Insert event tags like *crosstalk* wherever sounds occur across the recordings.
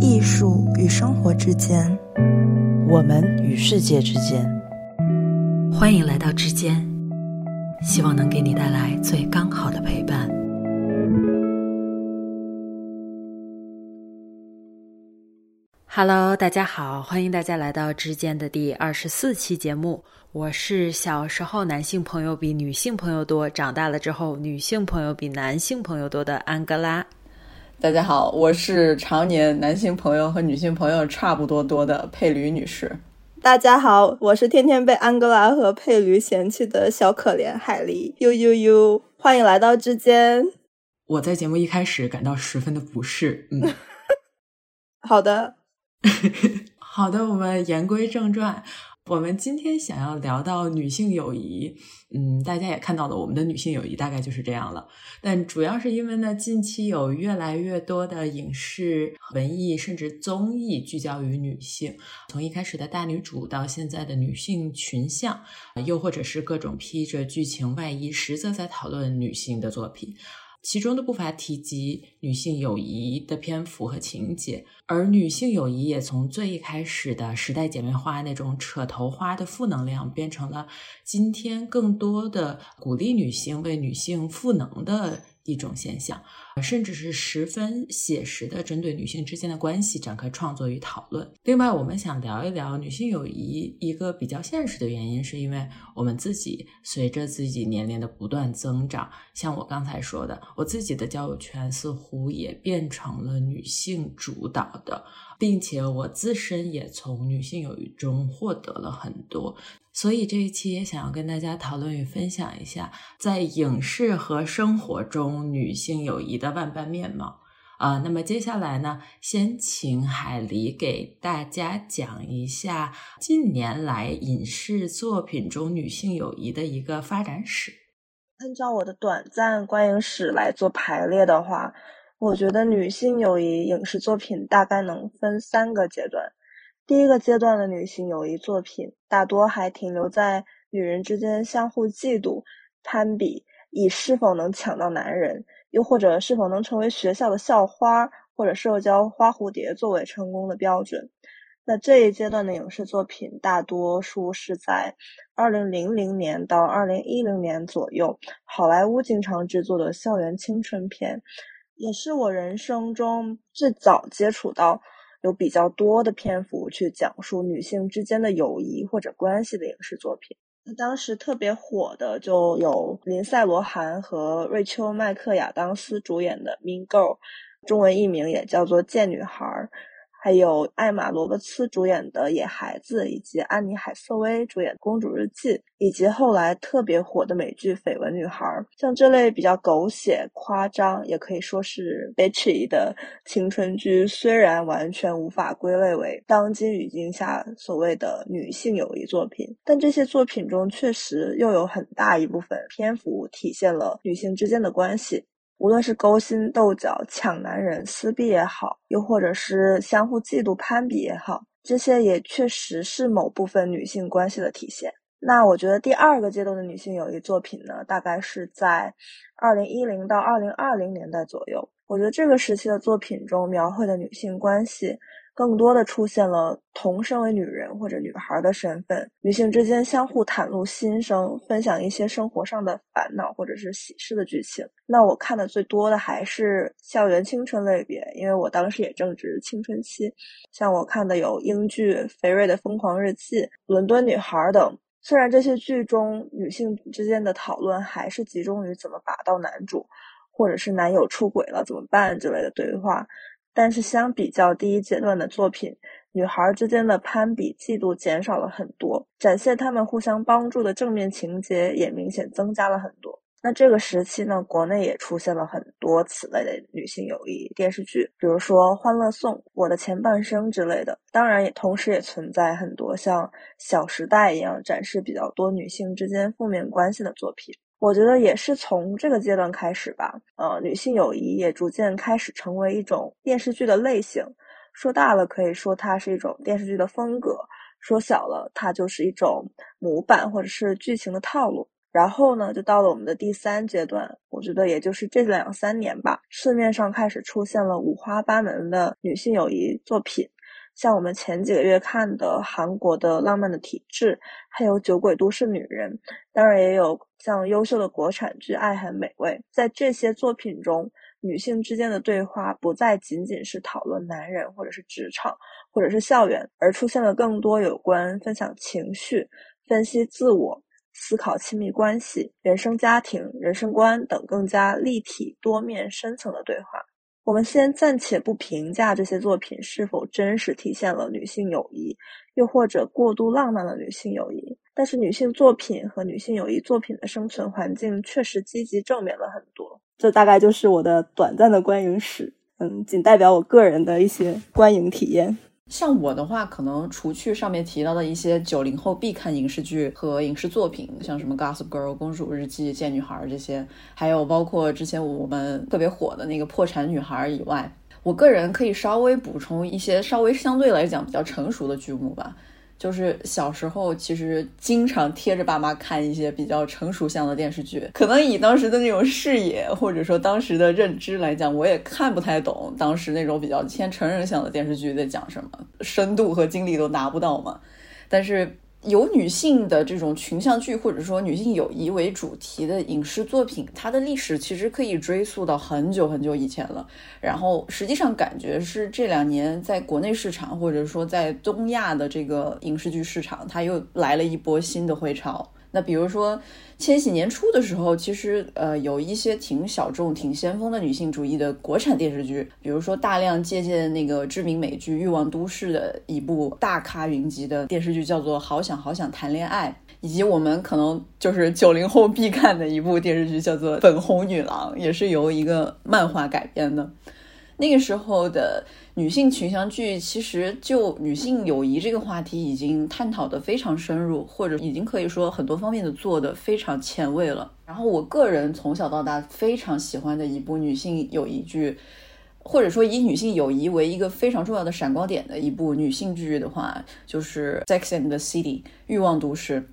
艺术与生活之间，我们与世界之间。欢迎来到之间，希望能给你带来最刚好的陪伴。Hello，大家好，欢迎大家来到之间的第二十四期节目。我是小时候男性朋友比女性朋友多，长大了之后女性朋友比男性朋友多的安哥拉。大家好，我是常年男性朋友和女性朋友差不多多的佩吕女士。大家好，我是天天被安哥拉和佩驴嫌弃的小可怜海狸。呦呦呦，欢迎来到之间。我在节目一开始感到十分的不适。嗯，*laughs* 好的，*laughs* 好的，我们言归正传。我们今天想要聊到女性友谊，嗯，大家也看到了，我们的女性友谊大概就是这样了。但主要是因为呢，近期有越来越多的影视、文艺甚至综艺聚焦于女性，从一开始的大女主到现在的女性群像，又或者是各种披着剧情外衣，实则在讨论女性的作品。其中的不乏提及女性友谊的篇幅和情节，而女性友谊也从最一开始的时代姐妹花那种扯头花的负能量，变成了今天更多的鼓励女性为女性赋能的。一种现象，甚至是十分写实的针对女性之间的关系展开创作与讨论。另外，我们想聊一聊女性友谊一个比较现实的原因，是因为我们自己随着自己年龄的不断增长，像我刚才说的，我自己的交友圈似乎也变成了女性主导的，并且我自身也从女性友谊中获得了很多。所以这一期也想要跟大家讨论与分享一下，在影视和生活中女性友谊的万般面貌啊。那么接下来呢，先请海狸给大家讲一下近年来影视作品中女性友谊的一个发展史。按照我的短暂观影史来做排列的话，我觉得女性友谊影视作品大概能分三个阶段。第一个阶段的女性友谊作品，大多还停留在女人之间相互嫉妒、攀比，以是否能抢到男人，又或者是否能成为学校的校花或者社交花蝴蝶作为成功的标准。那这一阶段的影视作品，大多数是在二零零零年到二零一零年左右，好莱坞经常制作的校园青春片，也是我人生中最早接触到。有比较多的篇幅去讲述女性之间的友谊或者关系的影视作品。那当时特别火的就有林赛·罗韩和瑞秋·麦克亚当斯主演的《Mean Girl》，中文译名也叫做《贱女孩》。还有艾玛·罗伯茨主演的《野孩子》，以及安妮·海瑟薇主演《公主日记》，以及后来特别火的美剧《绯闻女孩》。像这类比较狗血、夸张，也可以说是 bitchy 的青春剧，虽然完全无法归类为当今语境下所谓的女性友谊作品，但这些作品中确实又有很大一部分篇幅体现了女性之间的关系。无论是勾心斗角、抢男人、撕逼也好，又或者是相互嫉妒、攀比也好，这些也确实是某部分女性关系的体现。那我觉得第二个阶段的女性友谊作品呢，大概是在二零一零到二零二零年代左右。我觉得这个时期的作品中描绘的女性关系。更多的出现了同身为女人或者女孩的身份，女性之间相互袒露心声，分享一些生活上的烦恼或者是喜事的剧情。那我看的最多的还是校园青春类别，因为我当时也正值青春期。像我看的有英剧《肥瑞的疯狂日记》《伦敦女孩》等。虽然这些剧中女性之间的讨论还是集中于怎么把到男主，或者是男友出轨了怎么办之类的对话。但是相比较第一阶段的作品，女孩之间的攀比、嫉妒减少了很多，展现她们互相帮助的正面情节也明显增加了很多。那这个时期呢，国内也出现了很多此类的女性友谊电视剧，比如说《欢乐颂》《我的前半生》之类的。当然，也同时也存在很多像《小时代》一样展示比较多女性之间负面关系的作品。我觉得也是从这个阶段开始吧，呃，女性友谊也逐渐开始成为一种电视剧的类型。说大了可以说它是一种电视剧的风格，说小了它就是一种模板或者是剧情的套路。然后呢，就到了我们的第三阶段，我觉得也就是这两三年吧，市面上开始出现了五花八门的女性友谊作品，像我们前几个月看的韩国的《浪漫的体质》，还有《酒鬼都市女人》，当然也有像优秀的国产剧《爱很美味》。在这些作品中，女性之间的对话不再仅仅是讨论男人，或者是职场，或者是校园，而出现了更多有关分享情绪、分析自我。思考亲密关系、原生家庭、人生观等更加立体、多面、深层的对话。我们先暂且不评价这些作品是否真实体现了女性友谊，又或者过度浪漫了女性友谊。但是，女性作品和女性友谊作品的生存环境确实积极正面了很多。这大概就是我的短暂的观影史，嗯，仅代表我个人的一些观影体验。像我的话，可能除去上面提到的一些九零后必看影视剧和影视作品，像什么《Gossip Girl》、《公主日记》、《贱女孩》这些，还有包括之前我们特别火的那个《破产女孩》以外，我个人可以稍微补充一些稍微相对来讲比较成熟的剧目吧。就是小时候，其实经常贴着爸妈看一些比较成熟向的电视剧，可能以当时的那种视野或者说当时的认知来讲，我也看不太懂当时那种比较偏成人向的电视剧在讲什么，深度和精力都拿不到嘛。但是。有女性的这种群像剧，或者说女性友谊为主题的影视作品，它的历史其实可以追溯到很久很久以前了。然后实际上感觉是这两年在国内市场，或者说在东亚的这个影视剧市场，它又来了一波新的回潮。那比如说，千禧年初的时候，其实呃有一些挺小众、挺先锋的女性主义的国产电视剧，比如说大量借鉴那个知名美剧《欲望都市》的一部大咖云集的电视剧，叫做《好想好想谈恋爱》，以及我们可能就是九零后必看的一部电视剧，叫做《粉红女郎》，也是由一个漫画改编的。那个时候的女性群像剧，其实就女性友谊这个话题已经探讨的非常深入，或者已经可以说很多方面的做的非常前卫了。然后我个人从小到大非常喜欢的一部女性友谊剧，或者说以女性友谊为一个非常重要的闪光点的一部女性剧的话，就是《Sex and the City》欲望都市。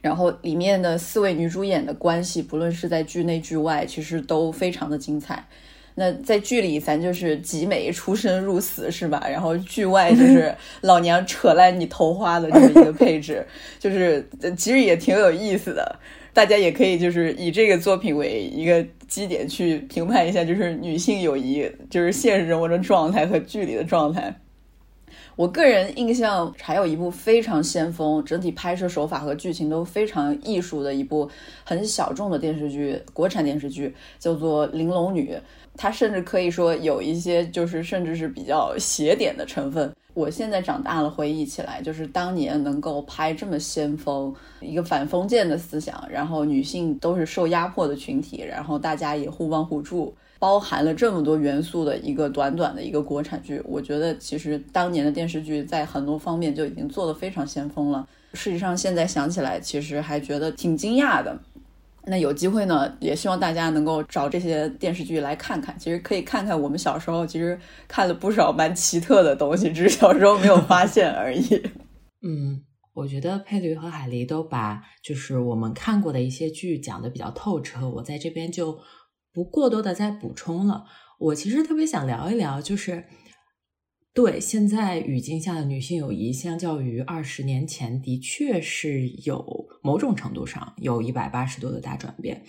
然后里面的四位女主演的关系，不论是在剧内剧外，其实都非常的精彩。那在剧里，咱就是集美出生入死，是吧？然后剧外就是老娘扯烂你头花的这么一个配置，*laughs* 就是其实也挺有意思的。大家也可以就是以这个作品为一个基点去评判一下，就是女性友谊，就是现实生活的状态和剧里的状态。我个人印象还有一部非常先锋，整体拍摄手法和剧情都非常艺术的一部很小众的电视剧，国产电视剧叫做《玲珑女》。它甚至可以说有一些，就是甚至是比较邪点的成分。我现在长大了，回忆起来，就是当年能够拍这么先锋一个反封建的思想，然后女性都是受压迫的群体，然后大家也互帮互助，包含了这么多元素的一个短短的一个国产剧，我觉得其实当年的电视剧在很多方面就已经做得非常先锋了。事实上，现在想起来，其实还觉得挺惊讶的。那有机会呢，也希望大家能够找这些电视剧来看看。其实可以看看我们小时候其实看了不少蛮奇特的东西，只是小时候没有发现而已。*laughs* 嗯，我觉得佩驴和海狸都把就是我们看过的一些剧讲的比较透彻，我在这边就不过多的再补充了。我其实特别想聊一聊，就是。对，现在语境下的女性友谊，相较于二十年前，的确是有某种程度上有一百八十度的大转变。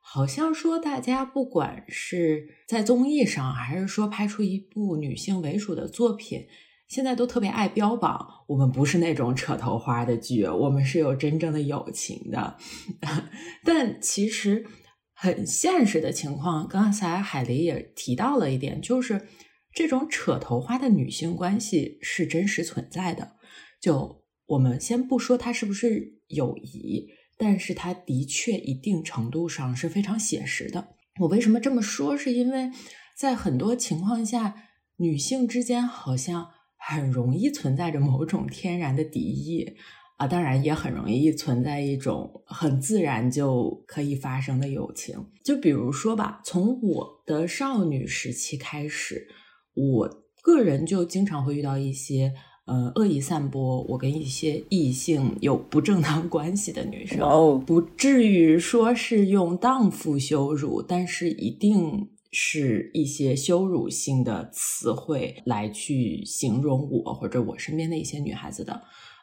好像说大家不管是在综艺上，还是说拍出一部女性为主的作品，现在都特别爱标榜我们不是那种扯头花的剧，我们是有真正的友情的。*laughs* 但其实很现实的情况，刚才海狸也提到了一点，就是。这种扯头花的女性关系是真实存在的。就我们先不说它是不是友谊，但是它的确一定程度上是非常写实的。我为什么这么说？是因为在很多情况下，女性之间好像很容易存在着某种天然的敌意啊，当然也很容易存在一种很自然就可以发生的友情。就比如说吧，从我的少女时期开始。我个人就经常会遇到一些呃，恶意散播我跟一些异性有不正当关系的女生，哦，不至于说是用荡妇羞辱，但是一定是一些羞辱性的词汇来去形容我或者我身边的一些女孩子的。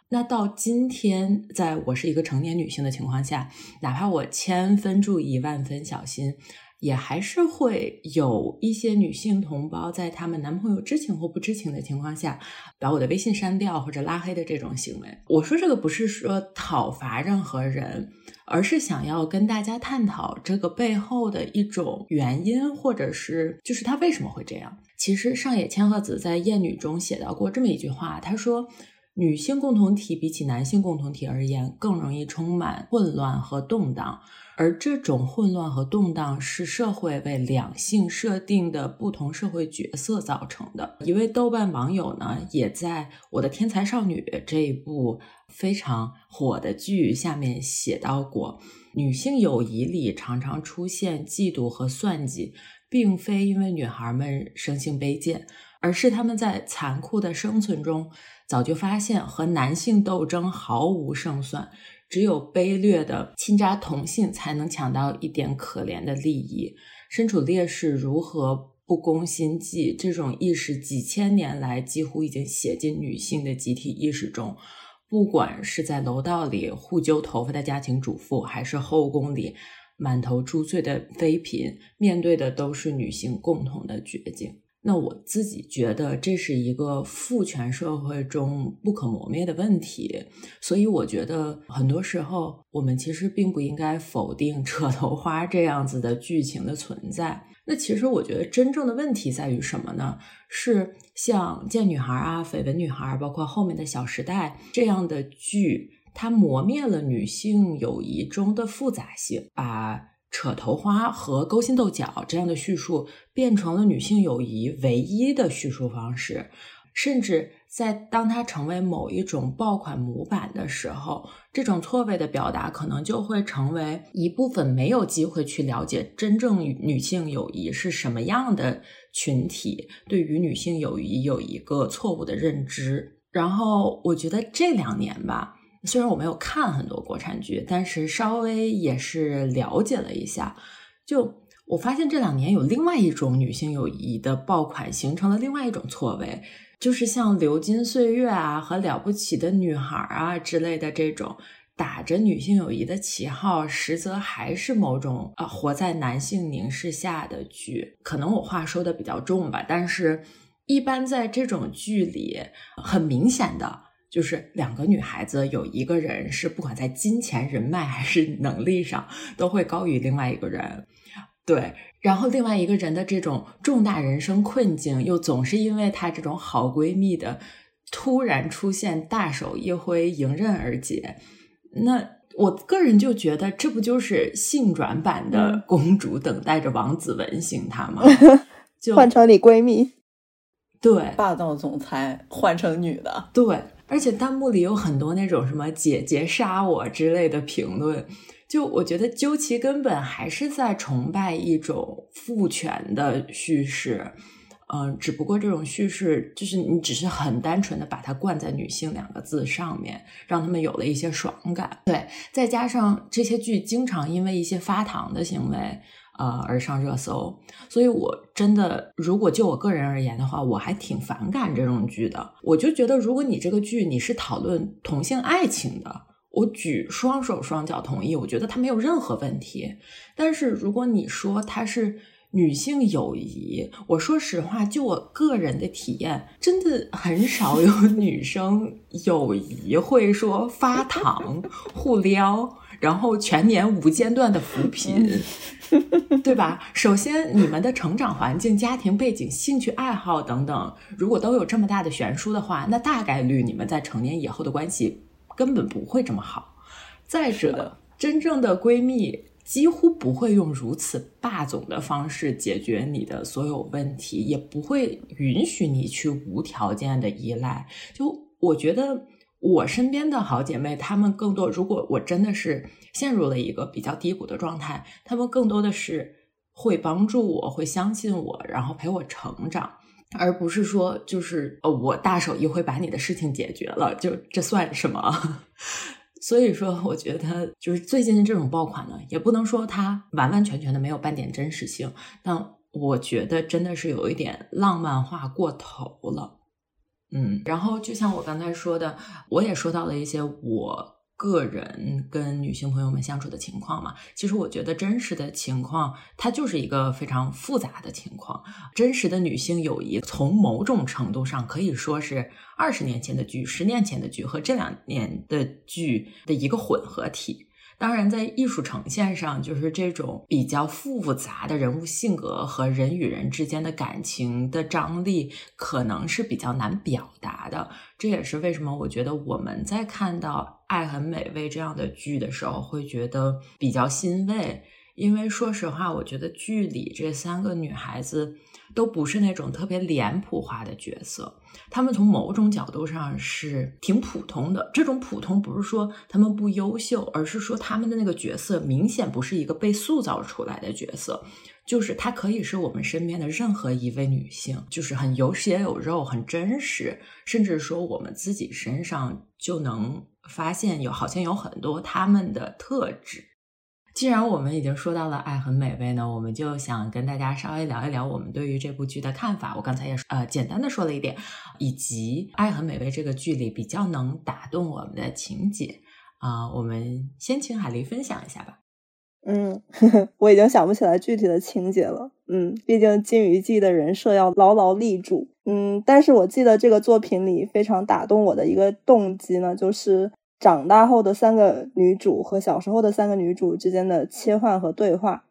那到今天，在我是一个成年女性的情况下，哪怕我千分注意、万分小心。也还是会有一些女性同胞在她们男朋友知情或不知情的情况下，把我的微信删掉或者拉黑的这种行为。我说这个不是说讨伐任何人，而是想要跟大家探讨这个背后的一种原因，或者是就是他为什么会这样。其实上野千鹤子在《艳女》中写到过这么一句话，她说：“女性共同体比起男性共同体而言，更容易充满混乱和动荡。”而这种混乱和动荡是社会为两性设定的不同社会角色造成的。一位豆瓣网友呢，也在《我的天才少女》这一部非常火的剧下面写到过：女性友谊里常常出现嫉妒和算计，并非因为女孩们生性卑贱，而是她们在残酷的生存中早就发现和男性斗争毫无胜算。只有卑劣的亲家同性才能抢到一点可怜的利益，身处劣势如何不攻心计？这种意识几千年来几乎已经写进女性的集体意识中。不管是在楼道里互揪头发的家庭主妇，还是后宫里满头珠翠的妃嫔，面对的都是女性共同的绝境。那我自己觉得这是一个父权社会中不可磨灭的问题，所以我觉得很多时候我们其实并不应该否定扯头花这样子的剧情的存在。那其实我觉得真正的问题在于什么呢？是像《贱女孩》啊、《绯闻女孩》，包括后面的小时代这样的剧，它磨灭了女性友谊中的复杂性，把。扯头花和勾心斗角这样的叙述变成了女性友谊唯一的叙述方式，甚至在当它成为某一种爆款模板的时候，这种错位的表达可能就会成为一部分没有机会去了解真正女性友谊是什么样的群体，对于女性友谊有一个错误的认知。然后我觉得这两年吧。虽然我没有看很多国产剧，但是稍微也是了解了一下。就我发现这两年有另外一种女性友谊的爆款形成了另外一种错位，就是像《流金岁月》啊和《了不起的女孩》啊之类的这种打着女性友谊的旗号，实则还是某种啊活在男性凝视下的剧。可能我话说的比较重吧，但是一般在这种剧里，很明显的。就是两个女孩子，有一个人是不管在金钱、人脉还是能力上都会高于另外一个人，对。然后另外一个人的这种重大人生困境，又总是因为她这种好闺蜜的突然出现，大手一挥迎刃而解。那我个人就觉得，这不就是性转版的公主等待着王子吻醒她吗？*laughs* 就换成你闺蜜，对，霸道总裁换成女的，对。而且弹幕里有很多那种什么“姐姐杀我”之类的评论，就我觉得究其根本还是在崇拜一种父权的叙事，嗯，只不过这种叙事就是你只是很单纯的把它冠在女性两个字上面，让他们有了一些爽感。对，再加上这些剧经常因为一些发糖的行为。呃，而上热搜，所以我真的，如果就我个人而言的话，我还挺反感这种剧的。我就觉得，如果你这个剧你是讨论同性爱情的，我举双手双脚同意，我觉得它没有任何问题。但是如果你说它是女性友谊，我说实话，就我个人的体验，真的很少有女生友谊会说发糖互撩。然后全年无间断的扶贫，*laughs* 对吧？首先，你们的成长环境、家庭背景、兴趣爱好等等，如果都有这么大的悬殊的话，那大概率你们在成年以后的关系根本不会这么好。再者，真正的闺蜜几乎不会用如此霸总的方式解决你的所有问题，也不会允许你去无条件的依赖。就我觉得。我身边的好姐妹，她们更多，如果我真的是陷入了一个比较低谷的状态，她们更多的是会帮助我，会相信我，然后陪我成长。而不是说就是呃我大手一挥把你的事情解决了，就这算什么？*laughs* 所以说，我觉得就是最近的这种爆款呢，也不能说它完完全全的没有半点真实性，但我觉得真的是有一点浪漫化过头了。嗯，然后就像我刚才说的，我也说到了一些我。个人跟女性朋友们相处的情况嘛，其实我觉得真实的情况，它就是一个非常复杂的情况。真实的女性友谊，从某种程度上可以说是二十年前的剧、十年前的剧和这两年的剧的一个混合体。当然，在艺术呈现上，就是这种比较复杂的人物性格和人与人之间的感情的张力，可能是比较难表达的。这也是为什么我觉得我们在看到《爱很美味》这样的剧的时候，会觉得比较欣慰。因为说实话，我觉得剧里这三个女孩子都不是那种特别脸谱化的角色，他们从某种角度上是挺普通的。这种普通不是说他们不优秀，而是说他们的那个角色明显不是一个被塑造出来的角色，就是她可以是我们身边的任何一位女性，就是很有血有肉、很真实，甚至说我们自己身上就能发现有好像有很多他们的特质。既然我们已经说到了爱很美味呢，我们就想跟大家稍微聊一聊我们对于这部剧的看法。我刚才也呃简单的说了一点，以及爱很美味这个剧里比较能打动我们的情节啊，我们先请海狸分享一下吧。嗯呵呵，*laughs* 我已经想不起来具体的情节了。嗯，毕竟金鱼记的人设要牢牢立住。嗯，但是我记得这个作品里非常打动我的一个动机呢，就是。长大后的三个女主和小时候的三个女主之间的切换和对话，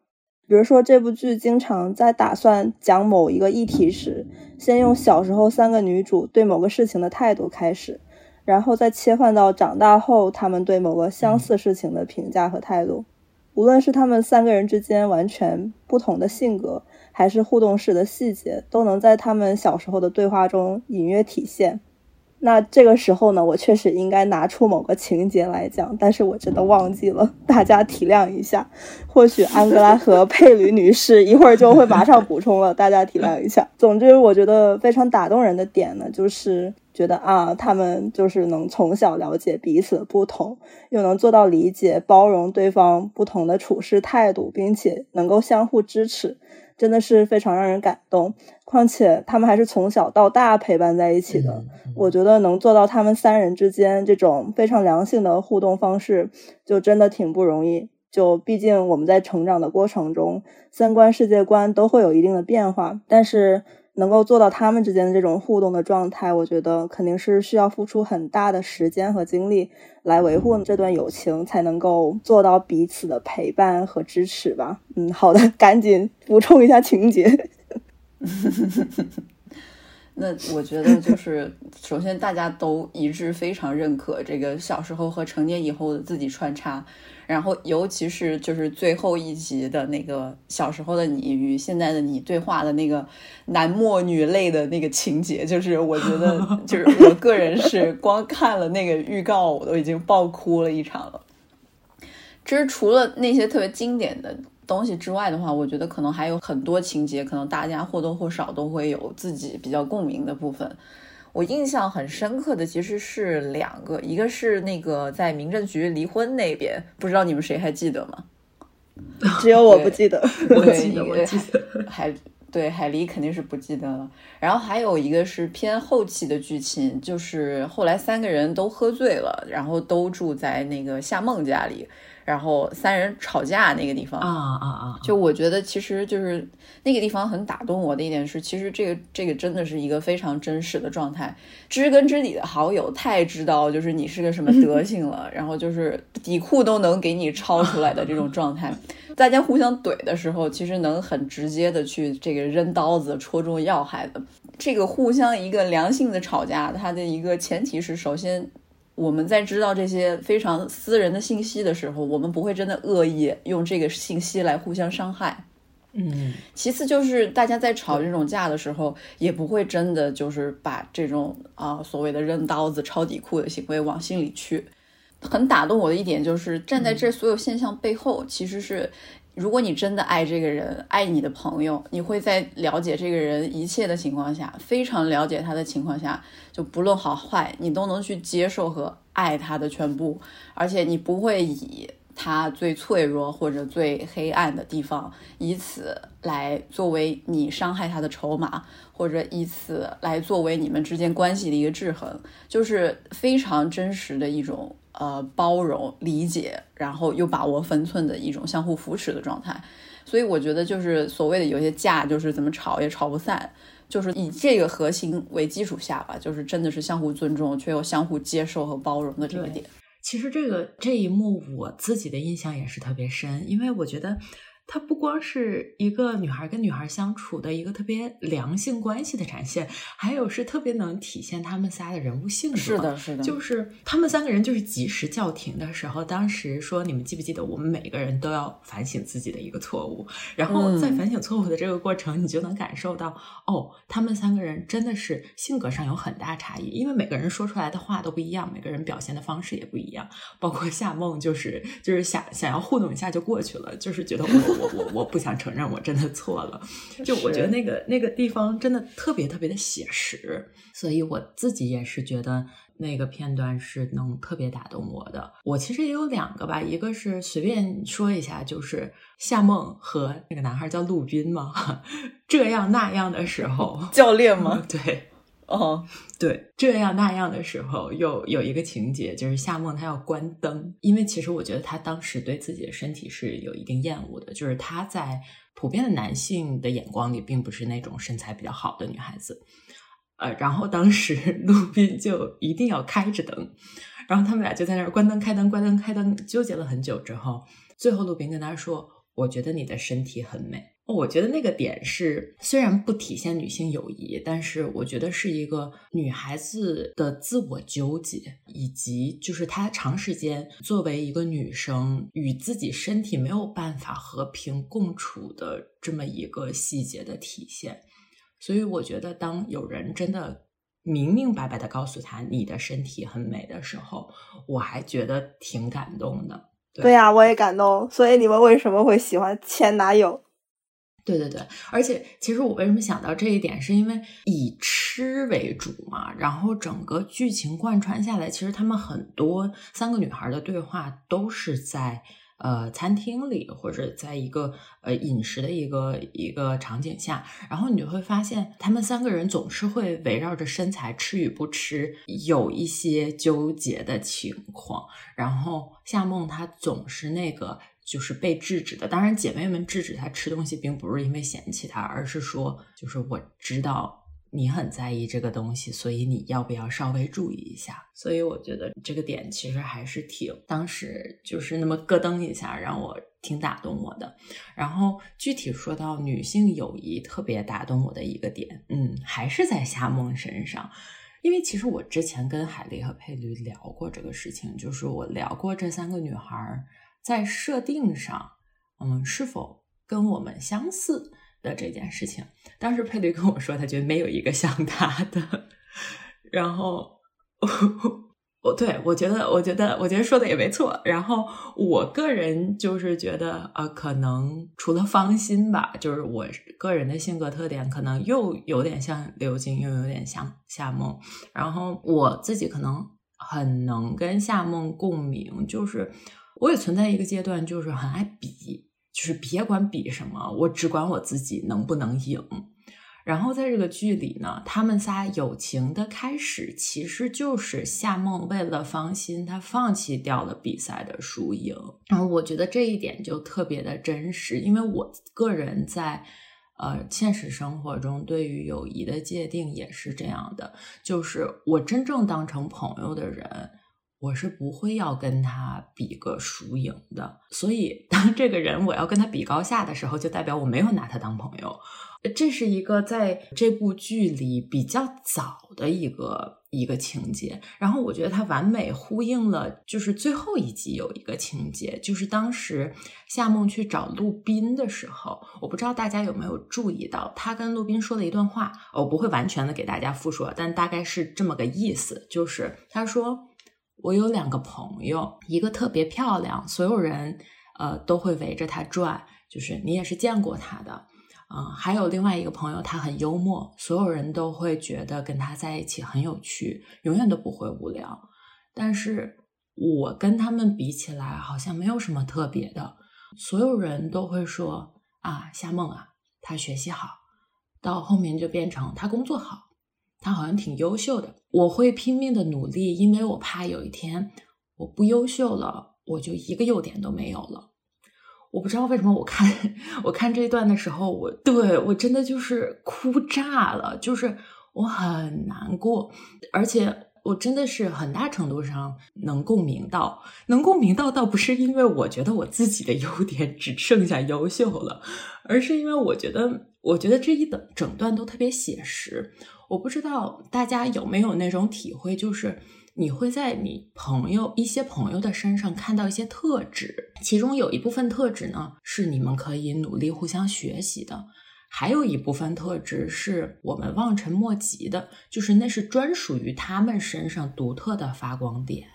比如说这部剧经常在打算讲某一个议题时，先用小时候三个女主对某个事情的态度开始，然后再切换到长大后她们对某个相似事情的评价和态度。无论是她们三个人之间完全不同的性格，还是互动式的细节，都能在她们小时候的对话中隐约体现。那这个时候呢，我确实应该拿出某个情节来讲，但是我真的忘记了，大家体谅一下。或许安哥拉和佩吕女士一会儿就会马上补充了，大家体谅一下。总之，我觉得非常打动人的点呢，就是觉得啊，他们就是能从小了解彼此的不同，又能做到理解、包容对方不同的处事态度，并且能够相互支持。真的是非常让人感动，况且他们还是从小到大陪伴在一起的。我觉得能做到他们三人之间这种非常良性的互动方式，就真的挺不容易。就毕竟我们在成长的过程中，三观、世界观都会有一定的变化，但是。能够做到他们之间的这种互动的状态，我觉得肯定是需要付出很大的时间和精力来维护这段友情，才能够做到彼此的陪伴和支持吧。嗯，好的，赶紧补充一下情节。*laughs* 那我觉得就是，首先大家都一致非常认可这个小时候和成年以后的自己穿插。然后，尤其是就是最后一集的那个小时候的你与现在的你对话的那个男默女泪的那个情节，就是我觉得，*laughs* 就是我个人是光看了那个预告，我都已经爆哭了一场了。其实除了那些特别经典的东西之外的话，我觉得可能还有很多情节，可能大家或多或少都会有自己比较共鸣的部分。我印象很深刻的其实是两个，一个是那个在民政局离婚那边，不知道你们谁还记得吗？*laughs* 只有我不记得，我记得，我记得。海对海狸肯定是不记得了。然后还有一个是偏后期的剧情，就是后来三个人都喝醉了，然后都住在那个夏梦家里。然后三人吵架那个地方啊啊啊！就我觉得其实就是那个地方很打动我的一点是，其实这个这个真的是一个非常真实的状态。知根知底的好友太知道就是你是个什么德行了，然后就是底裤都能给你抄出来的这种状态。*laughs* 大家互相怼的时候，其实能很直接的去这个扔刀子戳中要害的。这个互相一个良性的吵架，它的一个前提是首先。我们在知道这些非常私人的信息的时候，我们不会真的恶意用这个信息来互相伤害。嗯，其次就是大家在吵这种架的时候，也不会真的就是把这种啊所谓的扔刀子、抄底裤的行为往心里去。很打动我的一点就是，站在这所有现象背后，其实是。如果你真的爱这个人，爱你的朋友，你会在了解这个人一切的情况下，非常了解他的情况下，就不论好坏，你都能去接受和爱他的全部，而且你不会以他最脆弱或者最黑暗的地方，以此来作为你伤害他的筹码，或者以此来作为你们之间关系的一个制衡，就是非常真实的一种。呃，包容、理解，然后又把握分寸的一种相互扶持的状态，所以我觉得就是所谓的有些架，就是怎么吵也吵不散，就是以这个核心为基础下吧，就是真的是相互尊重，却又相互接受和包容的这个点。其实这个这一幕我自己的印象也是特别深，因为我觉得。它不光是一个女孩跟女孩相处的一个特别良性关系的展现，还有是特别能体现他们仨的人物性格。是的，是的，就是他们三个人就是及时叫停的时候，当时说你们记不记得，我们每个人都要反省自己的一个错误，然后在反省错误的这个过程，你就能感受到，哦，他们三个人真的是性格上有很大差异，因为每个人说出来的话都不一样，每个人表现的方式也不一样，包括夏梦就是就是想想要糊弄一下就过去了，就是觉得我。我我我不想承认我真的错了，就我觉得那个那个地方真的特别特别的写实，所以我自己也是觉得那个片段是能特别打动我的。我其实也有两个吧，一个是随便说一下，就是夏梦和那个男孩叫陆斌嘛，*laughs* 这样那样的时候，教练吗？*laughs* 对。哦，对，这样那样的时候，又有一个情节，就是夏梦她要关灯，因为其实我觉得她当时对自己的身体是有一定厌恶的，就是她在普遍的男性的眼光里，并不是那种身材比较好的女孩子。呃，然后当时 *laughs* 陆斌就一定要开着灯，然后他们俩就在那儿关灯、开灯、关灯、开灯，纠结了很久之后，最后陆斌跟他说：“我觉得你的身体很美。”我觉得那个点是，虽然不体现女性友谊，但是我觉得是一个女孩子的自我纠结，以及就是她长时间作为一个女生与自己身体没有办法和平共处的这么一个细节的体现。所以我觉得，当有人真的明明白白的告诉她你的身体很美的时候，我还觉得挺感动的。对呀，我也感动。所以你们为什么会喜欢前男友？对对对，而且其实我为什么想到这一点，是因为以吃为主嘛，然后整个剧情贯穿下来，其实他们很多三个女孩的对话都是在呃餐厅里或者在一个呃饮食的一个一个场景下，然后你就会发现，他们三个人总是会围绕着身材吃与不吃有一些纠结的情况，然后夏梦她总是那个。就是被制止的，当然姐妹们制止她吃东西，并不是因为嫌弃她，而是说，就是我知道你很在意这个东西，所以你要不要稍微注意一下？所以我觉得这个点其实还是挺，当时就是那么咯噔一下，让我挺打动我的。然后具体说到女性友谊特别打动我的一个点，嗯，还是在夏梦身上，因为其实我之前跟海丽和佩驴聊过这个事情，就是我聊过这三个女孩儿。在设定上，嗯，是否跟我们相似的这件事情，当时佩驴跟我说，他觉得没有一个像他的。然后，*laughs* 我对我觉得，我觉得，我觉得说的也没错。然后，我个人就是觉得，呃，可能除了芳心吧，就是我个人的性格特点，可能又有点像刘晶，又有点像夏梦。然后，我自己可能很能跟夏梦共鸣，就是。我也存在一个阶段，就是很爱比，就是别管比什么，我只管我自己能不能赢。然后在这个剧里呢，他们仨友情的开始，其实就是夏梦为了芳心，他放弃掉了比赛的输赢。然后我觉得这一点就特别的真实，因为我个人在呃现实生活中对于友谊的界定也是这样的，就是我真正当成朋友的人。我是不会要跟他比个输赢的，所以当这个人我要跟他比高下的时候，就代表我没有拿他当朋友。这是一个在这部剧里比较早的一个一个情节，然后我觉得它完美呼应了，就是最后一集有一个情节，就是当时夏梦去找陆斌的时候，我不知道大家有没有注意到，他跟陆斌说了一段话，我不会完全的给大家复述，但大概是这么个意思，就是他说。我有两个朋友，一个特别漂亮，所有人呃都会围着她转；就是你也是见过她的。嗯，还有另外一个朋友，他很幽默，所有人都会觉得跟他在一起很有趣，永远都不会无聊。但是我跟他们比起来，好像没有什么特别的。所有人都会说啊，夏梦啊，她学习好，到后面就变成她工作好，他好像挺优秀的。我会拼命的努力，因为我怕有一天我不优秀了，我就一个优点都没有了。我不知道为什么，我看我看这一段的时候，我对我真的就是哭炸了，就是我很难过，而且我真的是很大程度上能共鸣到，能共鸣到倒不是因为我觉得我自己的优点只剩下优秀了，而是因为我觉得，我觉得这一整整段都特别写实。我不知道大家有没有那种体会，就是。你会在你朋友一些朋友的身上看到一些特质，其中有一部分特质呢是你们可以努力互相学习的，还有一部分特质是我们望尘莫及的，就是那是专属于他们身上独特的发光点。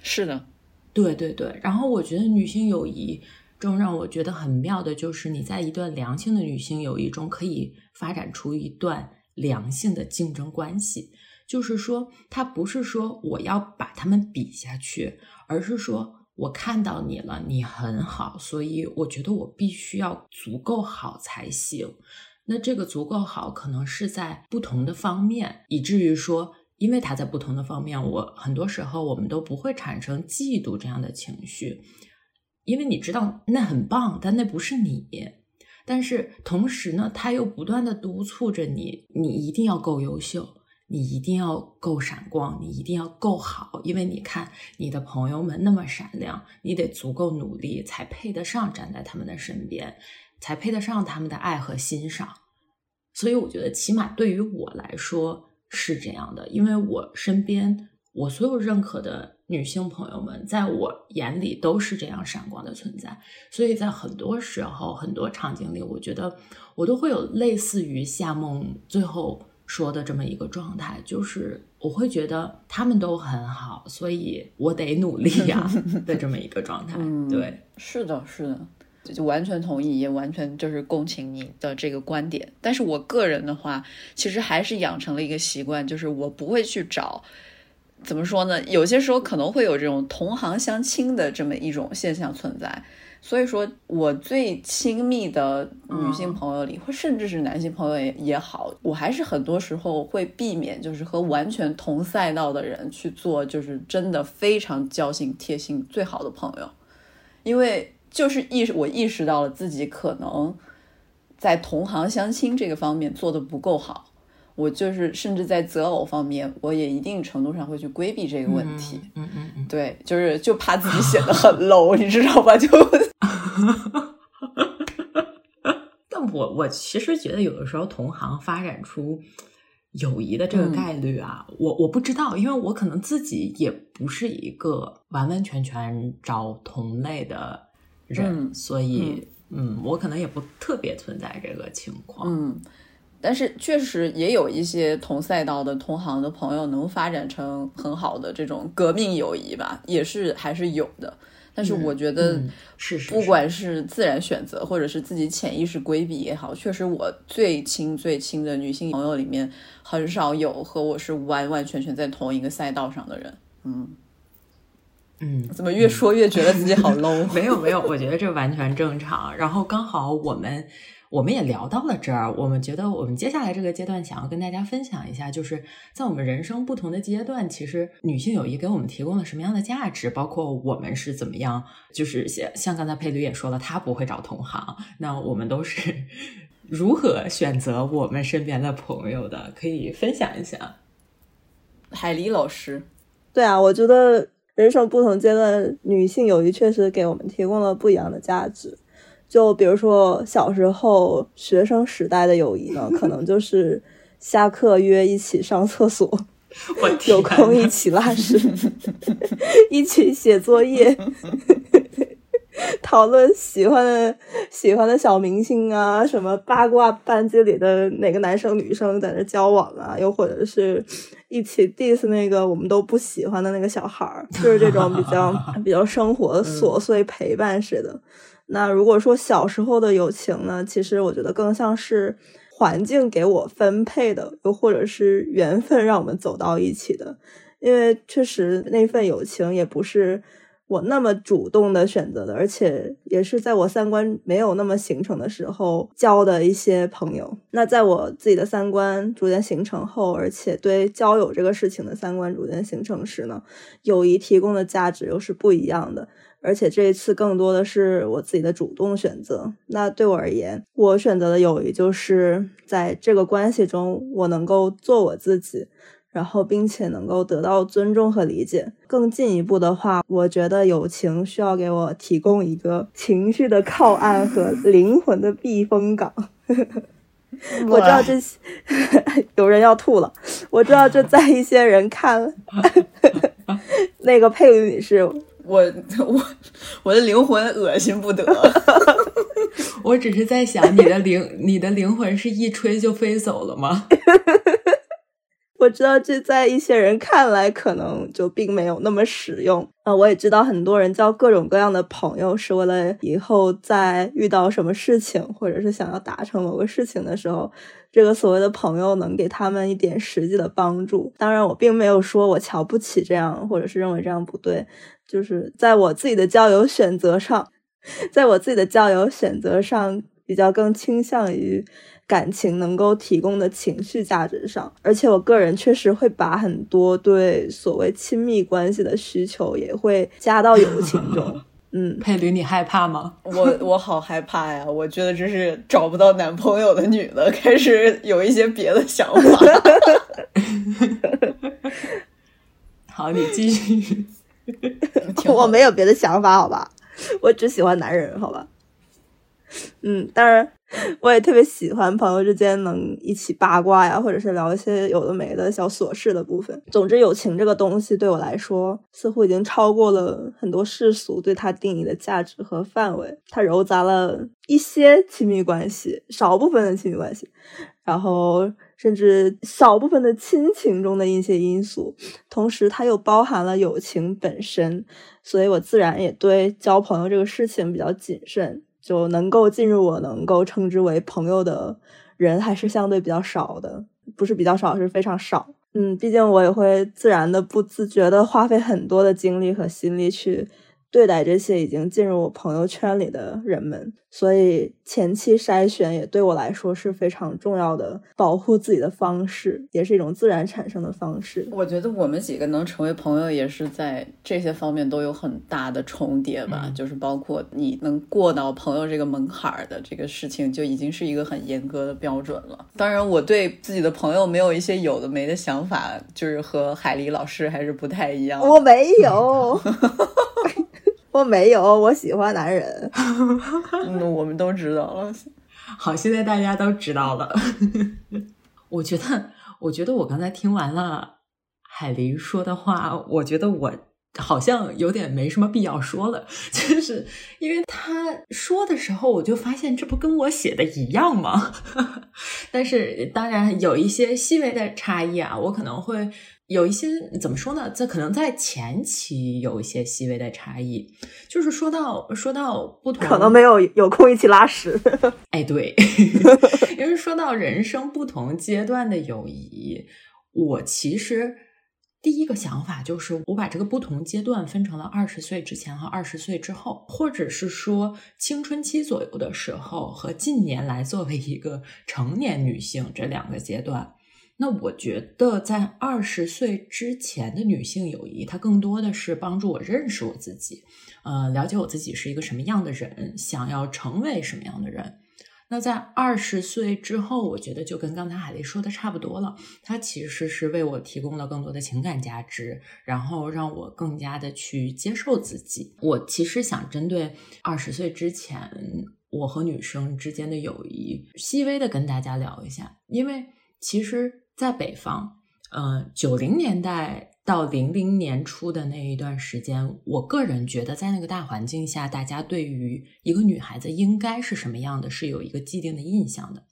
是的，对对对。然后我觉得女性友谊中让我觉得很妙的就是你在一段良性的女性友谊中可以发展出一段良性的竞争关系。就是说，他不是说我要把他们比下去，而是说我看到你了，你很好，所以我觉得我必须要足够好才行。那这个足够好，可能是在不同的方面，以至于说，因为他在不同的方面，我很多时候我们都不会产生嫉妒这样的情绪，因为你知道那很棒，但那不是你。但是同时呢，他又不断的督促着你，你一定要够优秀。你一定要够闪光，你一定要够好，因为你看你的朋友们那么闪亮，你得足够努力才配得上站在他们的身边，才配得上他们的爱和欣赏。所以我觉得，起码对于我来说是这样的，因为我身边我所有认可的女性朋友们，在我眼里都是这样闪光的存在。所以在很多时候、很多场景里，我觉得我都会有类似于夏梦最后。说的这么一个状态，就是我会觉得他们都很好，所以我得努力呀 *laughs* 的这么一个状态。对，是的，是的，就完全同意，也完全就是共情你的这个观点。但是我个人的话，其实还是养成了一个习惯，就是我不会去找，怎么说呢？有些时候可能会有这种同行相亲的这么一种现象存在。所以说，我最亲密的女性朋友里，或甚至是男性朋友也也好，我还是很多时候会避免，就是和完全同赛道的人去做，就是真的非常交心、贴心、最好的朋友，因为就是意识我意识到了自己可能在同行相亲这个方面做的不够好。我就是甚至在择偶方面，我也一定程度上会去规避这个问题。嗯嗯嗯，对，就是就怕自己显得很 low，你知道吧？就，*laughs* 但我我其实觉得有的时候同行发展出友谊的这个概率啊，我我不知道，因为我可能自己也不是一个完完全全找同类的人，所以嗯，我可能也不特别存在这个情况。嗯。但是确实也有一些同赛道的同行的朋友能发展成很好的这种革命友谊吧，也是还是有的。但是我觉得，不管是自然选择或者是自己潜意识规避也好，确实我最亲最亲的女性朋友里面很少有和我是完完全全在同一个赛道上的人。嗯嗯，怎么越说越觉得自己好 *laughs* low？没有没有，我觉得这完全正常。然后刚好我们。我们也聊到了这儿，我们觉得我们接下来这个阶段想要跟大家分享一下，就是在我们人生不同的阶段，其实女性友谊给我们提供了什么样的价值，包括我们是怎么样，就是像像刚才佩吕也说了，她不会找同行，那我们都是如何选择我们身边的朋友的，可以分享一下。海狸老师，对啊，我觉得人生不同阶段，女性友谊确实给我们提供了不一样的价值。就比如说小时候学生时代的友谊呢，可能就是下课约一起上厕所，*laughs* 有空一起拉屎，*laughs* 一起写作业，*laughs* 讨论喜欢的喜欢的小明星啊，什么八卦班级里的哪个男生女生在那交往啊，又或者是一起 diss 那个我们都不喜欢的那个小孩儿，就是这种比较比较生活琐碎陪伴式的。那如果说小时候的友情呢，其实我觉得更像是环境给我分配的，又或者是缘分让我们走到一起的。因为确实那份友情也不是我那么主动的选择的，而且也是在我三观没有那么形成的时候交的一些朋友。那在我自己的三观逐渐形成后，而且对交友这个事情的三观逐渐形成时呢，友谊提供的价值又是不一样的。而且这一次更多的是我自己的主动选择。那对我而言，我选择的友谊就是在这个关系中，我能够做我自己，然后并且能够得到尊重和理解。更进一步的话，我觉得友情需要给我提供一个情绪的靠岸和 *laughs* 灵魂的避风港。我知道这 *laughs* 有人要吐了。我知道这在一些人看，*laughs* 那个佩吕女士。我我我的灵魂恶心不得，*laughs* 我只是在想，你的灵你的灵魂是一吹就飞走了吗？我知道这在一些人看来可能就并没有那么实用啊。我也知道很多人交各种各样的朋友是为了以后在遇到什么事情，或者是想要达成某个事情的时候，这个所谓的朋友能给他们一点实际的帮助。当然，我并没有说我瞧不起这样，或者是认为这样不对。就是在我自己的交友选择上，*laughs* 在我自己的交友选择上，比较更倾向于。感情能够提供的情绪价值上，而且我个人确实会把很多对所谓亲密关系的需求也会加到友情中。*laughs* 嗯，佩吕，你害怕吗？我我好害怕呀！我觉得这是找不到男朋友的女的开始有一些别的想法。*laughs* 好，你继续。*laughs* 我没有别的想法，好吧？我只喜欢男人，好吧？*laughs* 嗯，当然。我也特别喜欢朋友之间能一起八卦呀，或者是聊一些有的没的小琐事的部分。总之，友情这个东西对我来说，似乎已经超过了很多世俗对它定义的价值和范围。它糅杂了一些亲密关系，少部分的亲密关系，然后甚至少部分的亲情中的一些因素。同时，它又包含了友情本身，所以我自然也对交朋友这个事情比较谨慎。就能够进入我能够称之为朋友的人，还是相对比较少的，不是比较少，是非常少。嗯，毕竟我也会自然的、不自觉的花费很多的精力和心力去。对待这些已经进入我朋友圈里的人们，所以前期筛选也对我来说是非常重要的保护自己的方式，也是一种自然产生的方式。我觉得我们几个能成为朋友，也是在这些方面都有很大的重叠吧。就是包括你能过到朋友这个门槛的这个事情，就已经是一个很严格的标准了。当然，我对自己的朋友没有一些有的没的想法，就是和海狸老师还是不太一样。我没有。*laughs* 我没有，我喜欢男人。*laughs* 嗯，我们都知道了。*laughs* 好，现在大家都知道了。我觉得，我觉得我刚才听完了海林说的话，我觉得我好像有点没什么必要说了，*laughs* 就是因为他说的时候，我就发现这不跟我写的一样吗？*laughs* 但是当然有一些细微的差异啊，我可能会。有一些怎么说呢？这可能在前期有一些细微的差异，就是说到说到不同，可能没有有空一起拉屎。*laughs* 哎，对，因为说到人生不同阶段的友谊，我其实第一个想法就是，我把这个不同阶段分成了二十岁之前和二十岁之后，或者是说青春期左右的时候和近年来作为一个成年女性这两个阶段。那我觉得，在二十岁之前的女性友谊，它更多的是帮助我认识我自己，呃，了解我自己是一个什么样的人，想要成为什么样的人。那在二十岁之后，我觉得就跟刚才海丽说的差不多了，它其实是为我提供了更多的情感价值，然后让我更加的去接受自己。我其实想针对二十岁之前我和女生之间的友谊，细微的跟大家聊一下，因为其实。在北方，嗯，九零年代到零零年初的那一段时间，我个人觉得，在那个大环境下，大家对于一个女孩子应该是什么样的，是有一个既定的印象的。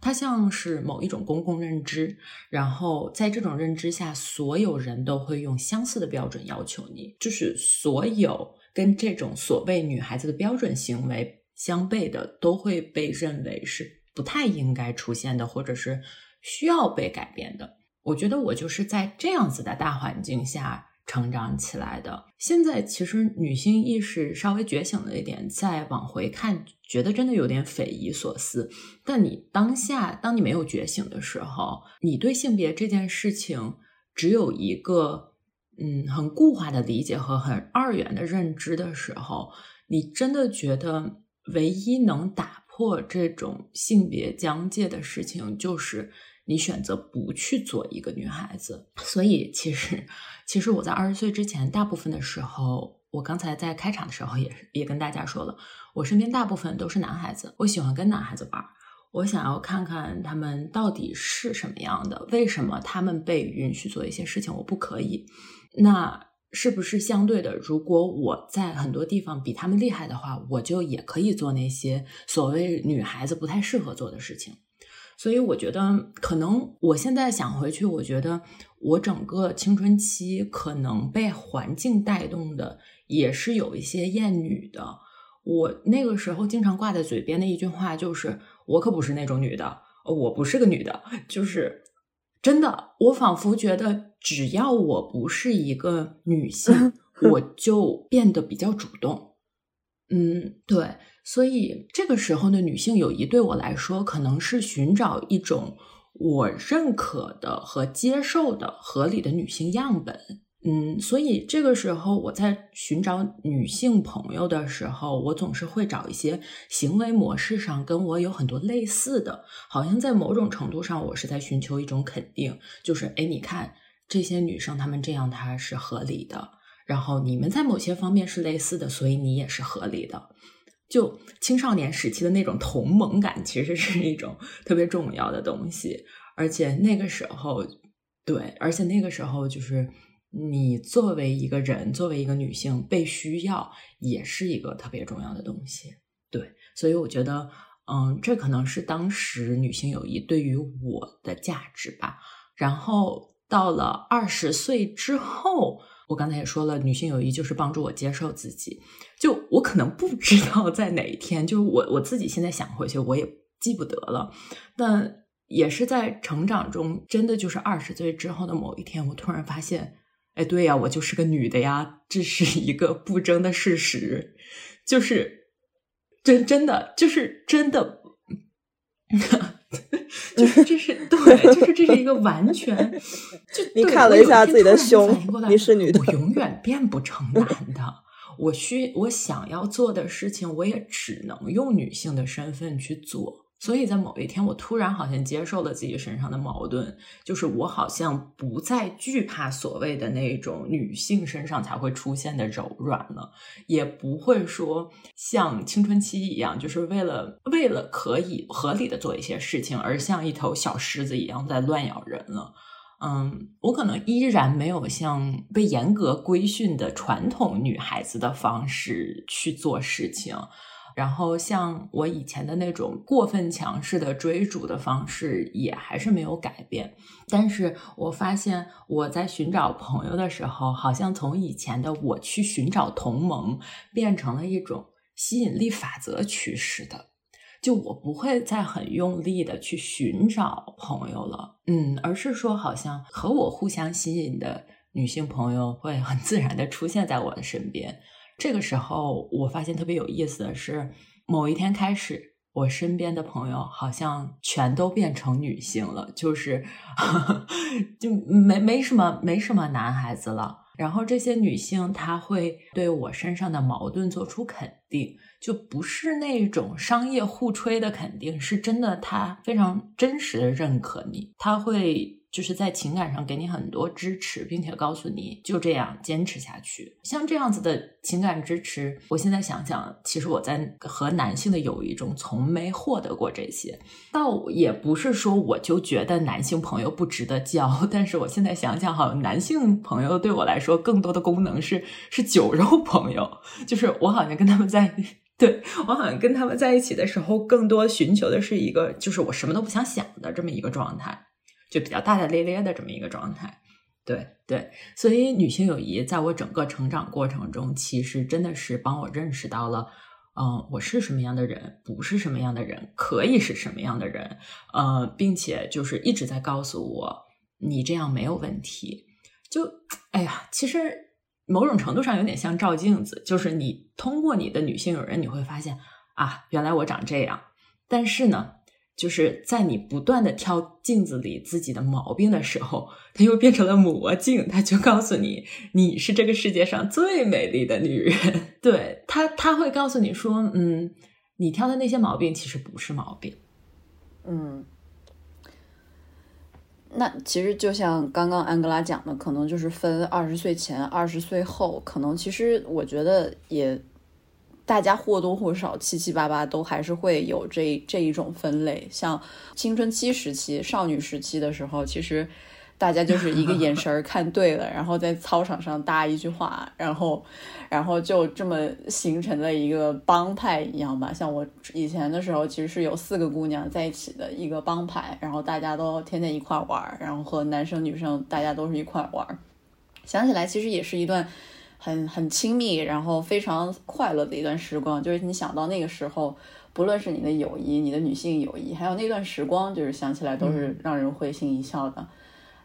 它像是某一种公共认知，然后在这种认知下，所有人都会用相似的标准要求你，就是所有跟这种所谓女孩子的标准行为相悖的都会被认为是不太应该出现的，或者是需要被改变的。我觉得我就是在这样子的大环境下成长起来的。现在其实女性意识稍微觉醒了一点，再往回看，觉得真的有点匪夷所思。但你当下，当你没有觉醒的时候，你对性别这件事情只有一个嗯很固化的理解和很二元的认知的时候，你真的觉得唯一能打破这种性别疆界的事情就是。你选择不去做一个女孩子，所以其实，其实我在二十岁之前，大部分的时候，我刚才在开场的时候也也跟大家说了，我身边大部分都是男孩子，我喜欢跟男孩子玩，我想要看看他们到底是什么样的，为什么他们被允许做一些事情，我不可以？那是不是相对的，如果我在很多地方比他们厉害的话，我就也可以做那些所谓女孩子不太适合做的事情？所以我觉得，可能我现在想回去，我觉得我整个青春期可能被环境带动的，也是有一些厌女的。我那个时候经常挂在嘴边的一句话就是：“我可不是那种女的，我不是个女的。”就是真的，我仿佛觉得，只要我不是一个女性，*laughs* 我就变得比较主动。嗯，对。所以这个时候的女性友谊对我来说，可能是寻找一种我认可的和接受的合理的女性样本。嗯，所以这个时候我在寻找女性朋友的时候，我总是会找一些行为模式上跟我有很多类似的，好像在某种程度上，我是在寻求一种肯定，就是哎，你看这些女生她们这样，她是合理的。然后你们在某些方面是类似的，所以你也是合理的。就青少年时期的那种同盟感，其实是一种特别重要的东西。而且那个时候，对，而且那个时候，就是你作为一个人，作为一个女性被需要，也是一个特别重要的东西。对，所以我觉得，嗯，这可能是当时女性友谊对于我的价值吧。然后到了二十岁之后。我刚才也说了，女性友谊就是帮助我接受自己。就我可能不知道在哪一天，就是我我自己现在想回去，我也记不得了。但也是在成长中，真的就是二十岁之后的某一天，我突然发现，哎，对呀，我就是个女的呀，这是一个不争的事实，就是真真的就是真的。就是这是对，就是这是一个完全 *laughs* 就你看了一下自己的胸，你是女的，我永远变不成男的。我需我想要做的事情，我也只能用女性的身份去做。所以在某一天，我突然好像接受了自己身上的矛盾，就是我好像不再惧怕所谓的那种女性身上才会出现的柔软了，也不会说像青春期一样，就是为了为了可以合理的做一些事情，而像一头小狮子一样在乱咬人了。嗯，我可能依然没有像被严格规训的传统女孩子的方式去做事情。然后像我以前的那种过分强势的追逐的方式也还是没有改变，但是我发现我在寻找朋友的时候，好像从以前的我去寻找同盟，变成了一种吸引力法则驱使的，就我不会再很用力的去寻找朋友了，嗯，而是说好像和我互相吸引的女性朋友会很自然的出现在我的身边。这个时候，我发现特别有意思的是，某一天开始，我身边的朋友好像全都变成女性了，就是 *laughs* 就没没什么没什么男孩子了。然后这些女性，她会对我身上的矛盾做出肯定，就不是那种商业互吹的肯定，是真的，她非常真实的认可你，她会。就是在情感上给你很多支持，并且告诉你就这样坚持下去。像这样子的情感支持，我现在想想，其实我在和男性的友谊中从没获得过这些。倒也不是说我就觉得男性朋友不值得交，*laughs* 但是我现在想想，好像男性朋友对我来说更多的功能是是酒肉朋友，就是我好像跟他们在，对我好像跟他们在一起的时候，更多寻求的是一个就是我什么都不想想的这么一个状态。就比较大大咧咧的这么一个状态，对对，所以女性友谊在我整个成长过程中，其实真的是帮我认识到了嗯，我是什么样的人，不是什么样的人，可以是什么样的人，呃，并且就是一直在告诉我，你这样没有问题。就，哎呀，其实某种程度上有点像照镜子，就是你通过你的女性友人，你会发现啊，原来我长这样。但是呢。就是在你不断的挑镜子里自己的毛病的时候，它又变成了魔镜，它就告诉你你是这个世界上最美丽的女人。*laughs* 对他，他会告诉你说，嗯，你挑的那些毛病其实不是毛病。嗯，那其实就像刚刚安格拉讲的，可能就是分二十岁前、二十岁后，可能其实我觉得也。大家或多或少七七八八都还是会有这这一种分类，像青春期时期、少女时期的时候，其实大家就是一个眼神儿看对了，然后在操场上搭一句话，然后然后就这么形成了一个帮派一样吧。像我以前的时候，其实是有四个姑娘在一起的一个帮派，然后大家都天天一块玩儿，然后和男生女生大家都是一块玩儿。想起来，其实也是一段。很很亲密，然后非常快乐的一段时光，就是你想到那个时候，不论是你的友谊、你的女性友谊，还有那段时光，就是想起来都是让人会心一笑的。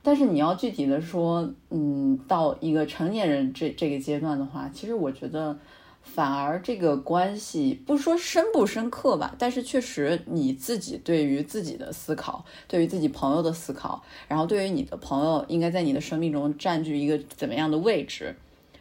但是你要具体的说，嗯，到一个成年人这这个阶段的话，其实我觉得反而这个关系不说深不深刻吧，但是确实你自己对于自己的思考，对于自己朋友的思考，然后对于你的朋友应该在你的生命中占据一个怎么样的位置。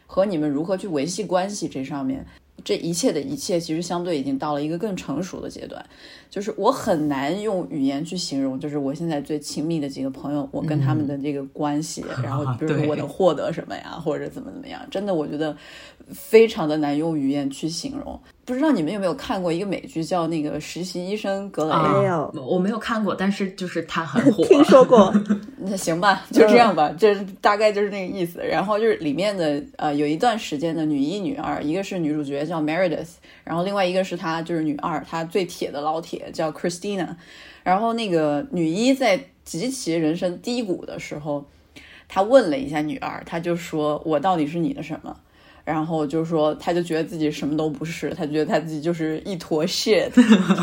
和你们如何去维系关系这上面，这一切的一切，其实相对已经到了一个更成熟的阶段。就是我很难用语言去形容，就是我现在最亲密的几个朋友，我跟他们的这个关系，*laughs* 然后比如说我能获得什么呀，或者怎么怎么样，真的我觉得非常的难用语言去形容。不知道你们有没有看过一个美剧叫那个实习医生格雷？没有，我没有看过，但是就是他很火，*laughs* 听说过。*laughs* 那行吧，就这样吧，就是大概就是那个意思。然后就是里面的呃，有一段时间的女一、女二，一个是女主角叫 Meredith，然后另外一个是她就是女二，她最铁的老铁叫 Christina。然后那个女一在极其人生低谷的时候，她问了一下女二，她就说：“我到底是你的什么？”然后就说，他就觉得自己什么都不是，他觉得他自己就是一坨 shit，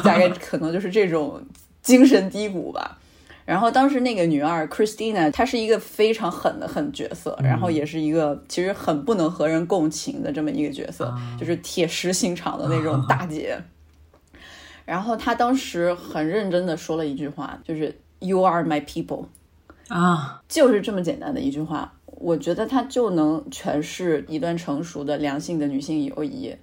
大概可能就是这种精神低谷吧。然后当时那个女二 Christina，她是一个非常狠的狠角色，然后也是一个其实很不能和人共情的这么一个角色，就是铁石心肠的那种 *laughs* 大姐。然后她当时很认真的说了一句话，就是 You are my people，啊，就是这么简单的一句话。我觉得它就能诠释一段成熟的良性的女性友谊，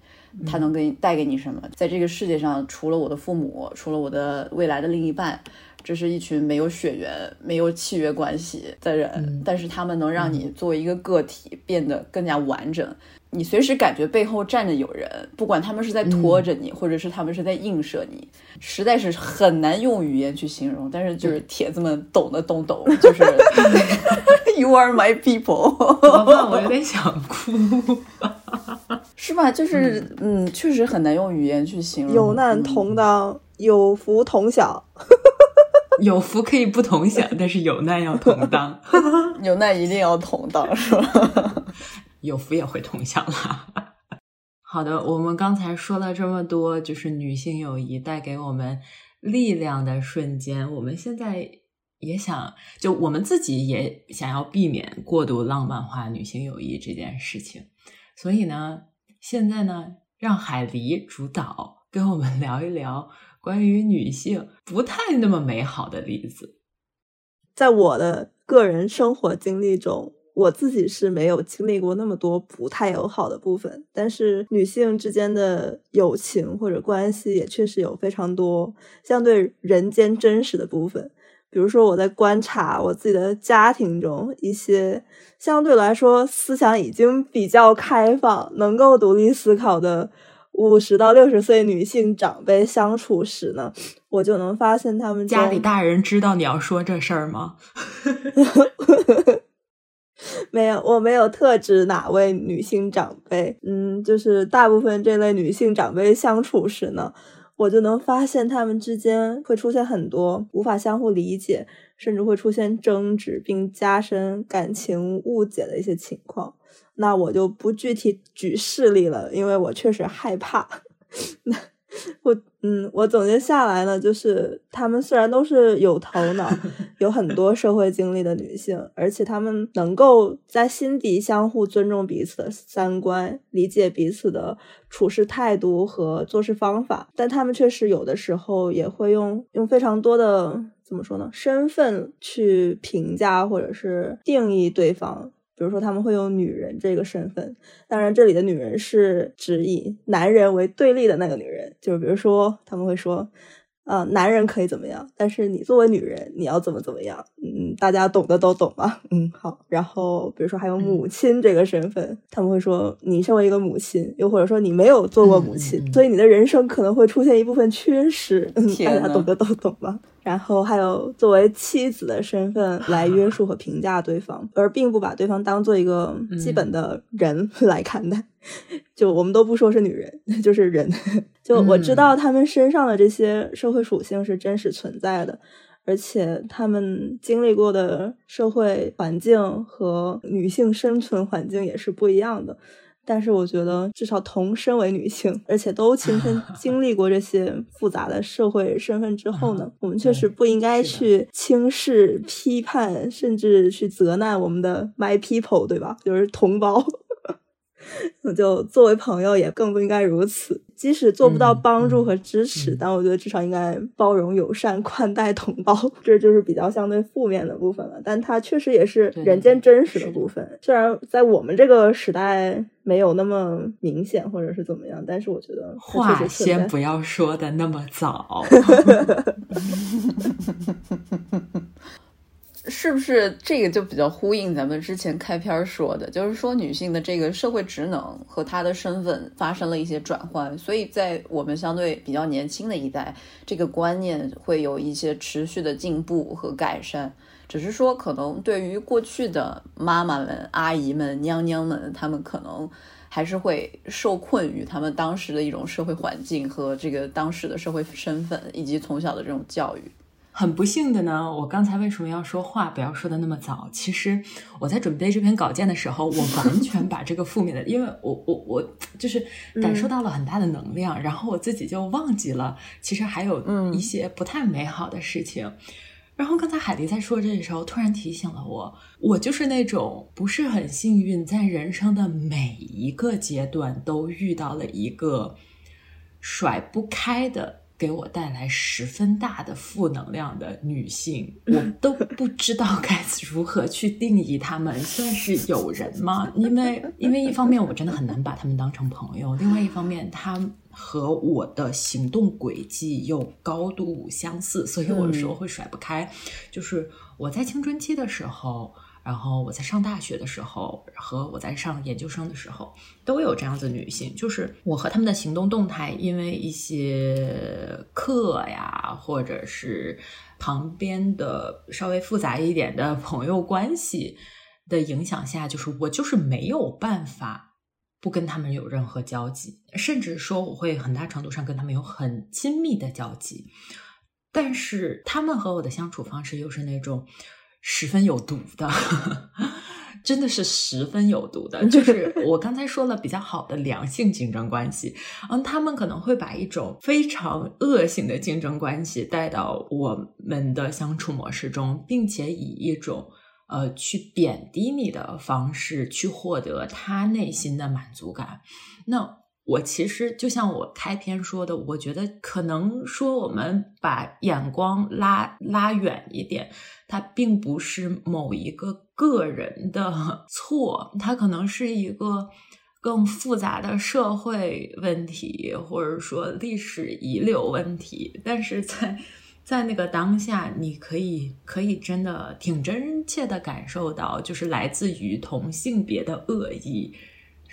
它能给你带给你什么？在这个世界上，除了我的父母，除了我的未来的另一半，这是一群没有血缘、没有契约关系的人，但是他们能让你作为一个个体变得更加完整。你随时感觉背后站着有人，不管他们是在拖着你，或者是他们是在映射你，实在是很难用语言去形容。但是就是铁子们懂的都懂，就是 *laughs* You are my people。*laughs* 我有点想哭，*laughs* 是吧？就是嗯，确实很难用语言去形容。有难同当，有福同享。*laughs* 有福可以不同享，但是有难要同当。有难一定要同当，是吧？有福也会同享啦。好的，我们刚才说了这么多，就是女性友谊带给我们力量的瞬间。我们现在也想，就我们自己也想要避免过度浪漫化女性友谊这件事情。所以呢，现在呢，让海狸主导，跟我们 *laughs* 聊一聊关于女性不太那么美好的例子。在我的个人生活经历中。我自己是没有经历过那么多不太友好的部分，但是女性之间的友情或者关系也确实有非常多相对人间真实的部分。比如说，我在观察我自己的家庭中一些相对来说思想已经比较开放、能够独立思考的五十到六十岁女性长辈相处时呢，我就能发现他们家里大人知道你要说这事儿吗？*laughs* 没有，我没有特指哪位女性长辈，嗯，就是大部分这类女性长辈相处时呢，我就能发现他们之间会出现很多无法相互理解，甚至会出现争执，并加深感情误解的一些情况。那我就不具体举事例了，因为我确实害怕。*laughs* 那 *laughs* 我嗯，我总结下来呢，就是她们虽然都是有头脑、*laughs* 有很多社会经历的女性，而且她们能够在心底相互尊重彼此的三观，理解彼此的处事态度和做事方法，但她们确实有的时候也会用用非常多的怎么说呢，身份去评价或者是定义对方。比如说，他们会用女人这个身份，当然，这里的女人是指以男人为对立的那个女人，就是比如说，他们会说。啊，男人可以怎么样？但是你作为女人，你要怎么怎么样？嗯，大家懂的都懂吧？*laughs* 嗯，好。然后比如说还有母亲这个身份，他们会说你身为一个母亲，又或者说你没有做过母亲，所以你的人生可能会出现一部分缺失。嗯大家懂的都懂吧？然后还有作为妻子的身份 *laughs* 来约束和评价对方，而并不把对方当做一个基本的人来看待。就我们都不说是女人，*laughs* 就是人。*laughs* 就我知道他们身上的这些社会属性是真实存在的，而且他们经历过的社会环境和女性生存环境也是不一样的。但是我觉得，至少同身为女性，而且都亲身 *laughs* 经历过这些复杂的社会身份之后呢，我们确实不应该去轻视、批判，甚至去责难我们的 my people，对吧？就是同胞。*laughs* 就作为朋友，也更不应该如此。即使做不到帮助和支持，但我觉得至少应该包容、友善、*laughs* 宽待同胞。这就是比较相对负面的部分了，但它确实也是人间真实的部分。虽然在我们这个时代没有那么明显，或者是怎么样，但是我觉得话先不要说的那么早。*laughs* 是不是这个就比较呼应咱们之前开篇说的，就是说女性的这个社会职能和她的身份发生了一些转换，所以在我们相对比较年轻的一代，这个观念会有一些持续的进步和改善。只是说，可能对于过去的妈妈们、阿姨们、娘娘们，她们可能还是会受困于她们当时的一种社会环境和这个当时的社会身份，以及从小的这种教育。很不幸的呢，我刚才为什么要说话不要说的那么早？其实我在准备这篇稿件的时候，我完 *laughs* 全把这个负面的，因为我我我就是感受到了很大的能量，然后我自己就忘记了，其实还有一些不太美好的事情。然后刚才海迪在说这个时候，突然提醒了我，我就是那种不是很幸运，在人生的每一个阶段都遇到了一个甩不开的。给我带来十分大的负能量的女性，我都不知道该如何去定义她们，算是友人吗？因为，因为一方面我真的很难把她们当成朋友，另外一方面，她和我的行动轨迹又高度相似，所以有的时候会甩不开。就是我在青春期的时候。然后我在上大学的时候，和我在上研究生的时候，都有这样子女性，就是我和他们的行动动态，因为一些课呀，或者是旁边的稍微复杂一点的朋友关系的影响下，就是我就是没有办法不跟他们有任何交集，甚至说我会很大程度上跟他们有很亲密的交集，但是他们和我的相处方式又是那种。十分有毒的，*laughs* 真的是十分有毒的。*laughs* 就是我刚才说了比较好的良性竞争关系，嗯，他们可能会把一种非常恶性的竞争关系带到我们的相处模式中，并且以一种呃去贬低你的方式去获得他内心的满足感。那。我其实就像我开篇说的，我觉得可能说我们把眼光拉拉远一点，它并不是某一个个人的 *laughs* 错，它可能是一个更复杂的社会问题，或者说历史遗留问题。但是在在那个当下，你可以可以真的挺真切的感受到，就是来自于同性别的恶意。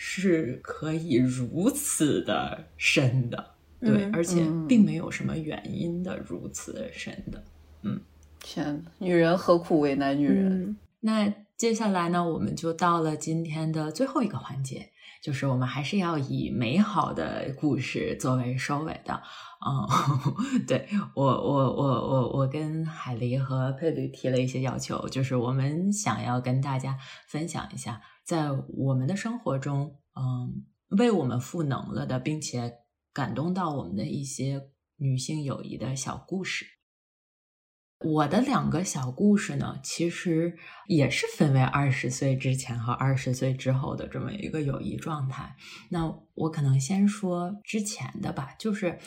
是可以如此的深的，对，而且并没有什么原因的如此的深的，嗯，天，女人何苦为难女人？那接下来呢，我们就到了今天的最后一个环节，就是我们还是要以美好的故事作为收尾的，嗯，*laughs* 对我，我，我，我，我跟海狸和佩吕提了一些要求，就是我们想要跟大家分享一下。在我们的生活中，嗯，为我们赋能了的，并且感动到我们的一些女性友谊的小故事。我的两个小故事呢，其实也是分为二十岁之前和二十岁之后的这么一个友谊状态。那我可能先说之前的吧，就是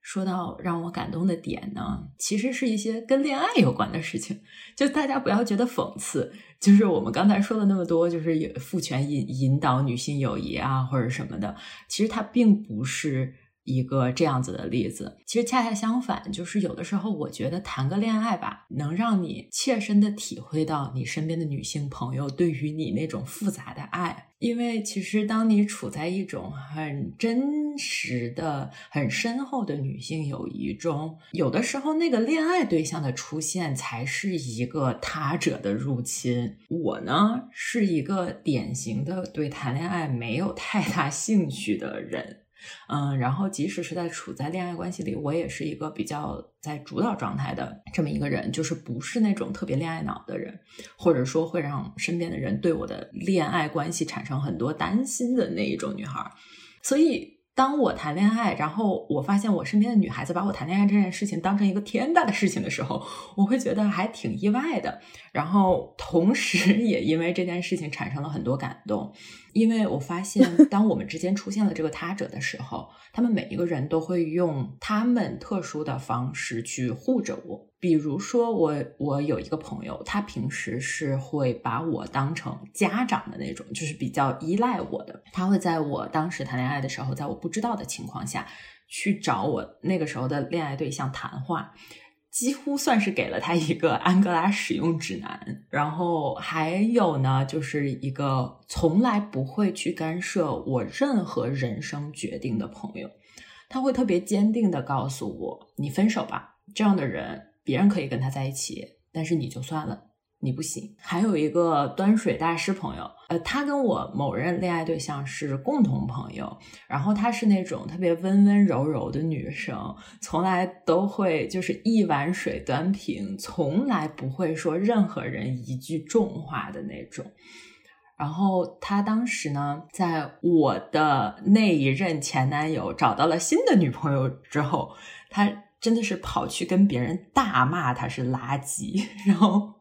说到让我感动的点呢，其实是一些跟恋爱有关的事情。就大家不要觉得讽刺，就是我们刚才说了那么多，就是父权引引导女性友谊啊，或者什么的，其实它并不是。一个这样子的例子，其实恰恰相反，就是有的时候我觉得谈个恋爱吧，能让你切身的体会到你身边的女性朋友对于你那种复杂的爱。因为其实当你处在一种很真实的、很深厚的女性友谊中，有的时候那个恋爱对象的出现才是一个他者的入侵。我呢是一个典型的对谈恋爱没有太大兴趣的人。嗯，然后即使是在处在恋爱关系里，我也是一个比较在主导状态的这么一个人，就是不是那种特别恋爱脑的人，或者说会让身边的人对我的恋爱关系产生很多担心的那一种女孩。所以，当我谈恋爱，然后我发现我身边的女孩子把我谈恋爱这件事情当成一个天大的事情的时候，我会觉得还挺意外的。然后，同时 *laughs* 也因为这件事情产生了很多感动。因为我发现，*laughs* 当我们之间出现了这个他者的时候，他们每一个人都会用他们特殊的方式去护着我。比如说，我我有一个朋友，他平时是会把我当成家长的那种，就是比较依赖我的。他会在我当时谈恋爱的时候，在我不知道的情况下去找我那个时候的恋爱对象谈话。几乎算是给了他一个安哥拉使用指南，然后还有呢，就是一个从来不会去干涉我任何人生决定的朋友，他会特别坚定的告诉我：“你分手吧。”这样的人，别人可以跟他在一起，但是你就算了。你不行。还有一个端水大师朋友，呃，他跟我某任恋爱对象是共同朋友，然后她是那种特别温温柔柔的女生，从来都会就是一碗水端平，从来不会说任何人一句重话的那种。然后他当时呢，在我的那一任前男友找到了新的女朋友之后，他真的是跑去跟别人大骂他是垃圾，*laughs* 然后。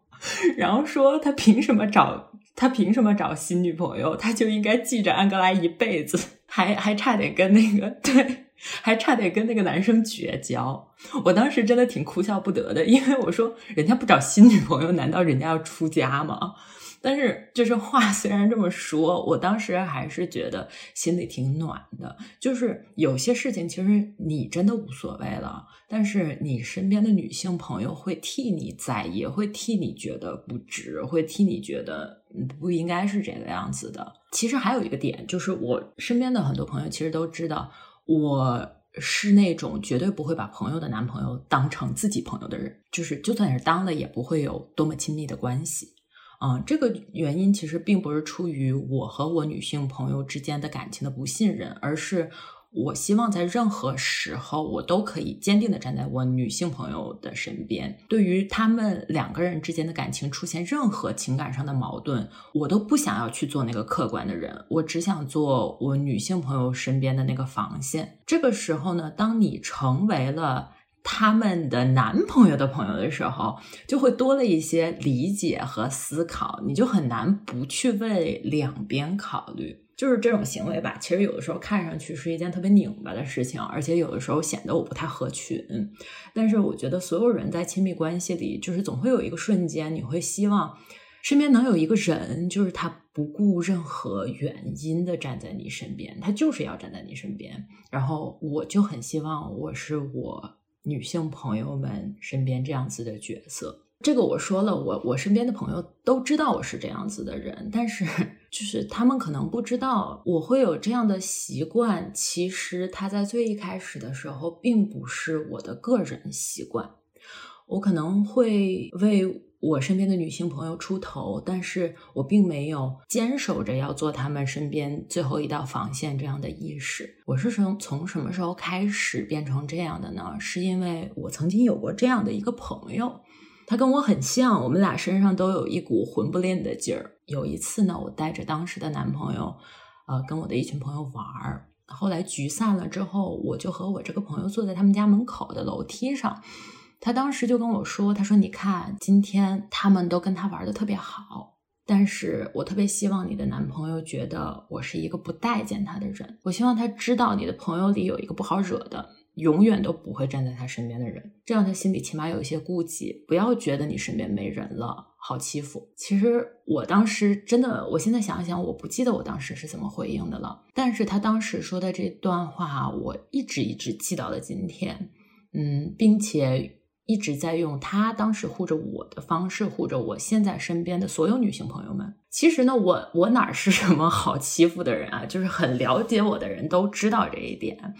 然后说他凭什么找他凭什么找新女朋友？他就应该记着安哥拉一辈子，还还差点跟那个对，还差点跟那个男生绝交。我当时真的挺哭笑不得的，因为我说人家不找新女朋友，难道人家要出家吗？但是，就是话虽然这么说，我当时还是觉得心里挺暖的。就是有些事情，其实你真的无所谓了，但是你身边的女性朋友会替你在意，会替你觉得不值，会替你觉得不应该是这个样子的。其实还有一个点，就是我身边的很多朋友其实都知道，我是那种绝对不会把朋友的男朋友当成自己朋友的人，就是就算是当了，也不会有多么亲密的关系。嗯，这个原因其实并不是出于我和我女性朋友之间的感情的不信任，而是我希望在任何时候我都可以坚定的站在我女性朋友的身边。对于他们两个人之间的感情出现任何情感上的矛盾，我都不想要去做那个客观的人，我只想做我女性朋友身边的那个防线。这个时候呢，当你成为了。他们的男朋友的朋友的时候，就会多了一些理解和思考，你就很难不去为两边考虑。就是这种行为吧，其实有的时候看上去是一件特别拧巴的事情，而且有的时候显得我不太合群。但是我觉得所有人在亲密关系里，就是总会有一个瞬间，你会希望身边能有一个人，就是他不顾任何原因的站在你身边，他就是要站在你身边。然后我就很希望我是我。女性朋友们身边这样子的角色，这个我说了，我我身边的朋友都知道我是这样子的人，但是 *laughs* 就是他们可能不知道我会有这样的习惯。其实他在最一开始的时候，并不是我的个人习惯，我可能会为。我身边的女性朋友出头，但是我并没有坚守着要做他们身边最后一道防线这样的意识。我是从从什么时候开始变成这样的呢？是因为我曾经有过这样的一个朋友，他跟我很像，我们俩身上都有一股混不吝的劲儿。有一次呢，我带着当时的男朋友，呃，跟我的一群朋友玩儿。后来局散了之后，我就和我这个朋友坐在他们家门口的楼梯上，他当时就跟我说：“他说你看，今天他们都跟他玩的特别好。”但是我特别希望你的男朋友觉得我是一个不待见他的人。我希望他知道你的朋友里有一个不好惹的，永远都不会站在他身边的人，这样他心里起码有一些顾忌，不要觉得你身边没人了，好欺负。其实我当时真的，我现在想一想，我不记得我当时是怎么回应的了。但是他当时说的这段话，我一直一直记到了今天，嗯，并且。一直在用他当时护着我的方式护着我现在身边的所有女性朋友们。其实呢，我我哪是什么好欺负的人啊？就是很了解我的人都知道这一点。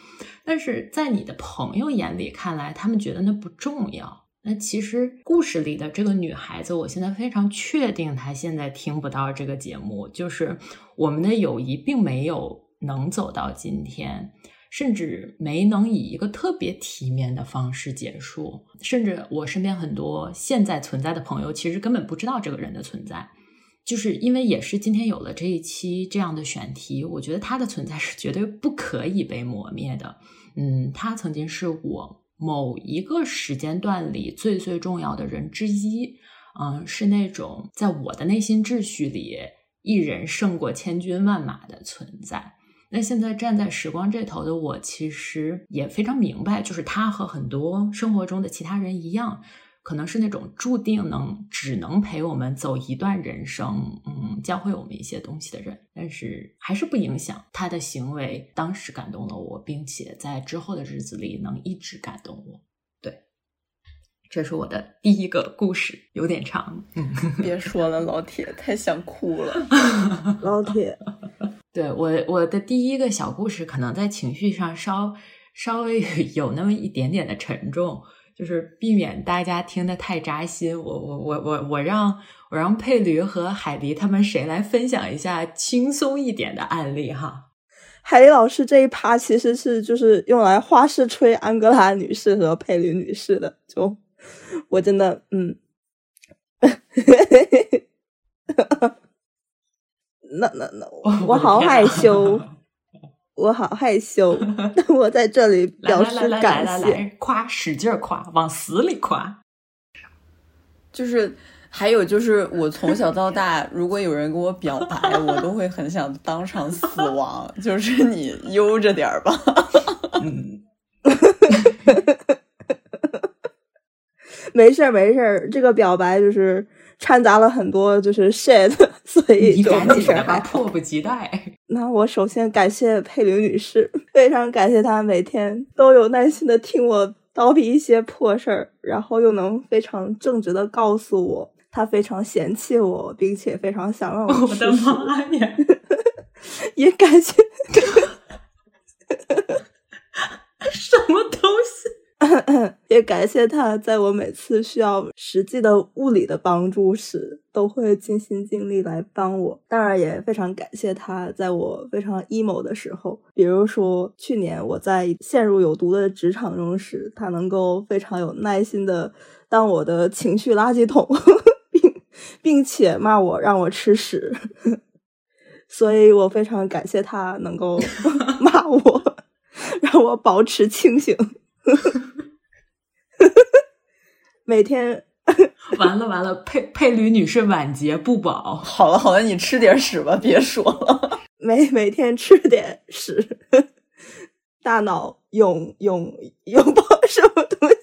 但是在你的朋友眼里看来，他们觉得那不重要。那其实故事里的这个女孩子，我现在非常确定，她现在听不到这个节目。就是我们的友谊并没有能走到今天。甚至没能以一个特别体面的方式结束，甚至我身边很多现在存在的朋友，其实根本不知道这个人的存在，就是因为也是今天有了这一期这样的选题，我觉得他的存在是绝对不可以被磨灭的。嗯，他曾经是我某一个时间段里最最重要的人之一，嗯，是那种在我的内心秩序里一人胜过千军万马的存在。那现在站在时光这头的我，其实也非常明白，就是他和很多生活中的其他人一样，可能是那种注定能只能陪我们走一段人生，嗯，教会我们一些东西的人。但是还是不影响他的行为当时感动了我，并且在之后的日子里能一直感动我。对，这是我的第一个故事，有点长。*laughs* 别说了，老铁，太想哭了，*laughs* 老铁。对我，我的第一个小故事可能在情绪上稍稍微有那么一点点的沉重，就是避免大家听得太扎心。我我我我我让我让佩驴和海狸他们谁来分享一下轻松一点的案例哈？海狸老师这一趴其实是就是用来花式吹安哥拉女士和佩驴女士的，就我真的嗯。*laughs* 那那那 *laughs* 我我好害羞，*laughs* 我好害羞。*laughs* 那我在这里表示感谢，夸使劲夸，往死里夸。就是还有就是，我从小到大，如果有人跟我表白，我都会很想当场死亡。就是你悠着点儿吧。嗯，没事儿没事儿，这个表白就是。掺杂了很多就是 shit，*laughs* 所以就没事还迫不及待。那我首先感谢佩玲女士，非常感谢她每天都有耐心的听我叨逼一些破事儿，然后又能非常正直的告诉我她非常嫌弃我，并且非常想让我吃屎。*laughs* 也感谢 *laughs* 什么东西。*laughs* 也感谢他，在我每次需要实际的物理的帮助时，都会尽心尽力来帮我。当然，也非常感谢他，在我非常 emo 的时候，比如说去年我在陷入有毒的职场中时，他能够非常有耐心的当我的情绪垃圾桶，并并且骂我让我吃屎。所以我非常感谢他能够 *laughs* 骂我，*laughs* 让我保持清醒。*laughs* 每天完了完了，佩佩吕女士晚节不保。好了好了，你吃点屎吧，别说了。*laughs* 每 *laughs* 每天吃点屎，大脑拥拥拥抱什么东西？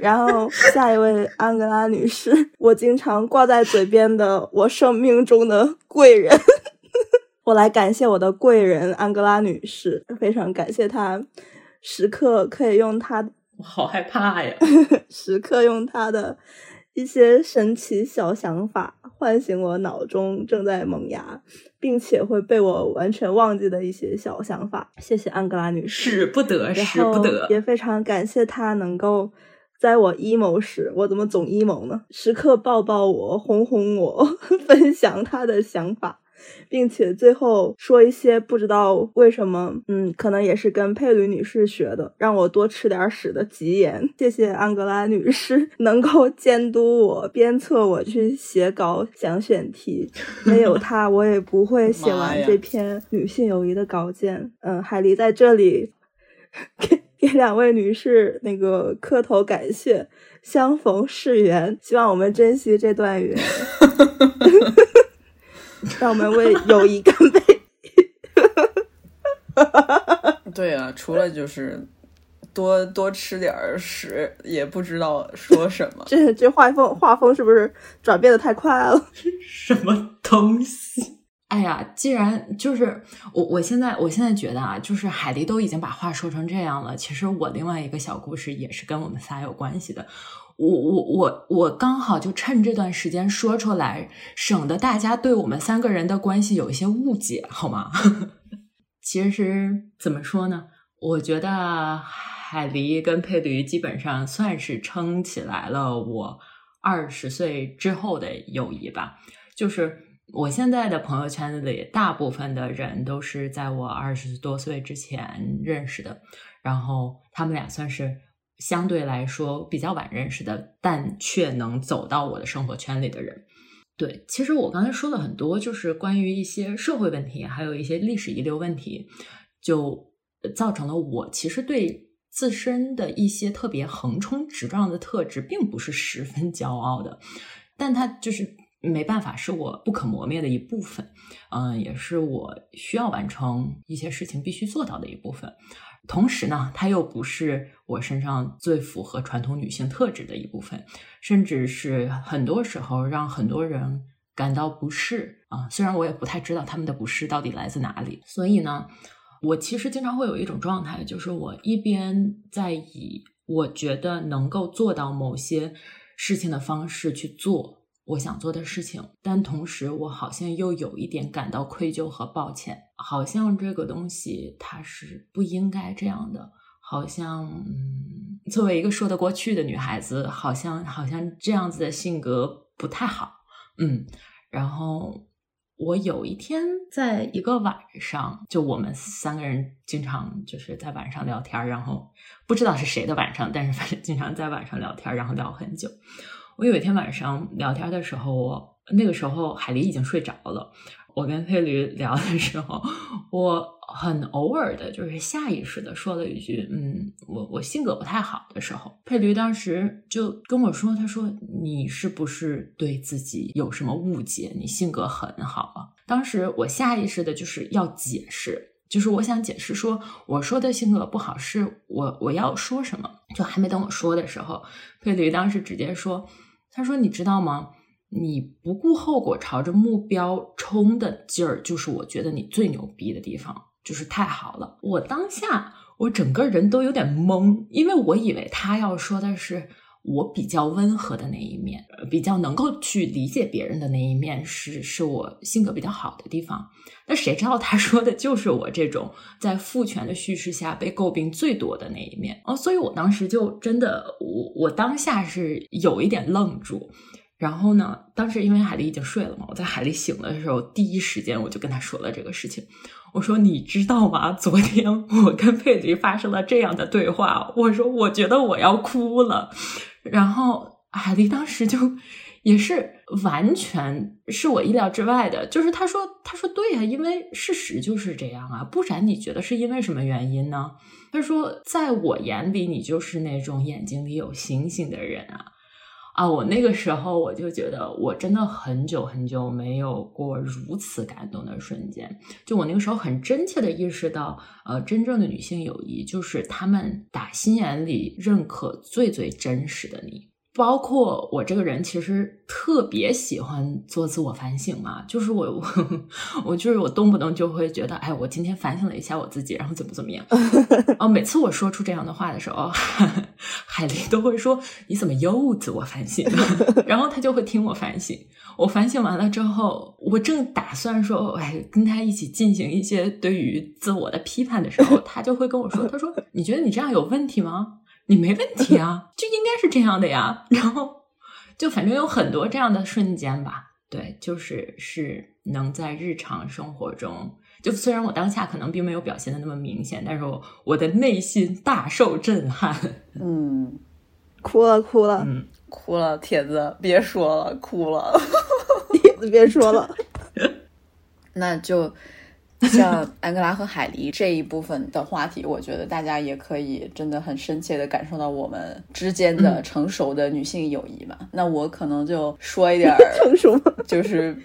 然后下一位安格拉女士，我经常挂在嘴边的，我生命中的贵人。我来感谢我的贵人安格拉女士，非常感谢她，时刻可以用她，我好害怕呀！*laughs* 时刻用她的一些神奇小想法唤醒我脑中正在萌芽，并且会被我完全忘记的一些小想法。谢谢安格拉女士，使不得，使不得。也非常感谢她能够在我 emo 时，我怎么总 emo 呢？时刻抱抱我，哄哄我，*laughs* 分享她的想法。并且最后说一些不知道为什么，嗯，可能也是跟佩吕女士学的，让我多吃点屎的吉言。谢谢安格拉女士 *laughs* 能够监督我、鞭策我去写稿、想选题，没有她，我也不会 *laughs* 写完这篇女性友谊的稿件。嗯，海狸在这里给给两位女士那个磕头感谢。相逢是缘，希望我们珍惜这段缘。*laughs* *laughs* 让我们为友谊干杯！*laughs* 对啊，除了就是多多吃点屎，也不知道说什么。这这画风画风是不是转变的太快了？*laughs* 什么东西？哎呀，既然就是我，我现在我现在觉得啊，就是海狸都已经把话说成这样了。其实我另外一个小故事也是跟我们仨有关系的。我我我我刚好就趁这段时间说出来，省得大家对我们三个人的关系有一些误解，好吗？*laughs* 其实怎么说呢？我觉得海狸跟佩驴基本上算是撑起来了我二十岁之后的友谊吧，就是。我现在的朋友圈子里，大部分的人都是在我二十多岁之前认识的，然后他们俩算是相对来说比较晚认识的，但却能走到我的生活圈里的人。对，其实我刚才说了很多，就是关于一些社会问题，还有一些历史遗留问题，就造成了我其实对自身的一些特别横冲直撞的特质，并不是十分骄傲的，但他就是。没办法，是我不可磨灭的一部分，嗯，也是我需要完成一些事情必须做到的一部分。同时呢，它又不是我身上最符合传统女性特质的一部分，甚至是很多时候让很多人感到不适啊。虽然我也不太知道他们的不适到底来自哪里。所以呢，我其实经常会有一种状态，就是我一边在以我觉得能够做到某些事情的方式去做。我想做的事情，但同时我好像又有一点感到愧疚和抱歉，好像这个东西它是不应该这样的，好像嗯，作为一个说得过去的女孩子，好像好像这样子的性格不太好，嗯，然后我有一天在一个晚上，就我们三个人经常就是在晚上聊天，然后不知道是谁的晚上，但是反正经常在晚上聊天，然后聊很久。我有一天晚上聊天的时候，我那个时候海狸已经睡着了。我跟佩驴聊的时候，我很偶尔的，就是下意识的说了一句：“嗯，我我性格不太好的时候。”佩驴当时就跟我说：“他说你是不是对自己有什么误解？你性格很好啊。”当时我下意识的就是要解释，就是我想解释说，我说的性格不好是我我要说什么。就还没等我说的时候，佩驴当时直接说。他说：“你知道吗？你不顾后果朝着目标冲的劲儿，就是我觉得你最牛逼的地方，就是太好了。我当下我整个人都有点懵，因为我以为他要说的是我比较温和的那一面，比较能够去理解别人的那一面，是是我性格比较好的地方。那谁知道他 *laughs* 说的就是我这种在父权的叙事下被诟病最多的那一面哦。所以我当时就真的，我我当下是有一点愣住。”然后呢？当时因为海丽已经睡了嘛，我在海丽醒了的时候，第一时间我就跟他说了这个事情。我说：“你知道吗？昨天 *laughs* 我跟佩迪发生了这样的对话。”我说：“我觉得我要哭了。”然后海丽当时就也是完全是我意料之外的，就是他说：“他说对呀，因为事实就是这样啊，不然你觉得是因为什么原因呢？”他说：“在我眼里，你就是那种眼睛里有星星的人啊。”啊，我那个时候我就觉得，我真的很久很久没有过如此感动的瞬间。就我那个时候很真切的意识到，呃，真正的女性友谊就是她们打心眼里认可最最真实的你。包括我这个人，其实特别喜欢做自我反省嘛，就是我我 *laughs* 我就是我动不动就会觉得，哎，我今天反省了一下我自己，然后怎么怎么样。*laughs* 哦，每次我说出这样的话的时候，*laughs* 海丽都会说你怎么又自我反省？然后他就会听我反省。我反省完了之后，我正打算说，哎，跟他一起进行一些对于自我的批判的时候，他就会跟我说，他说你觉得你这样有问题吗？你没问题啊，就应该是这样的呀。然后，就反正有很多这样的瞬间吧。对，就是是能在日常生活中，就虽然我当下可能并没有表现的那么明显，但是我我的内心大受震撼。嗯，哭了哭了，嗯，哭了，铁子，别说了，哭了，*laughs* 铁子别说了，*laughs* 那就。*laughs* 像安哥拉和海狸这一部分的话题，我觉得大家也可以真的很深切的感受到我们之间的成熟的女性友谊嘛。那我可能就说一点 *laughs* 成熟，*laughs* 就是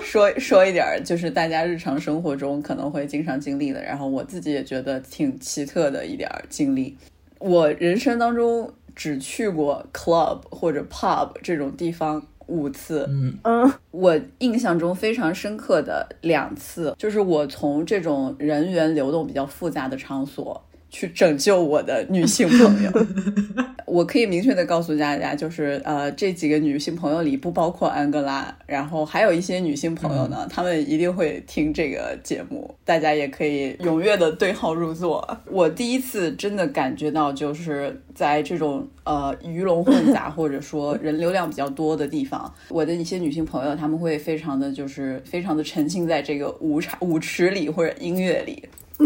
说说一点，就是大家日常生活中可能会经常经历的，然后我自己也觉得挺奇特的一点经历。我人生当中只去过 club 或者 pub 这种地方。五次，嗯嗯，我印象中非常深刻的两次，就是我从这种人员流动比较复杂的场所。去拯救我的女性朋友，*laughs* 我可以明确的告诉大家，就是呃，这几个女性朋友里不包括安哥拉，然后还有一些女性朋友呢，她们一定会听这个节目，大家也可以踊跃的对号入座。我第一次真的感觉到，就是在这种呃鱼龙混杂或者说人流量比较多的地方，我的一些女性朋友，她们会非常的就是非常的沉浸在这个舞场舞池里或者音乐里。*laughs*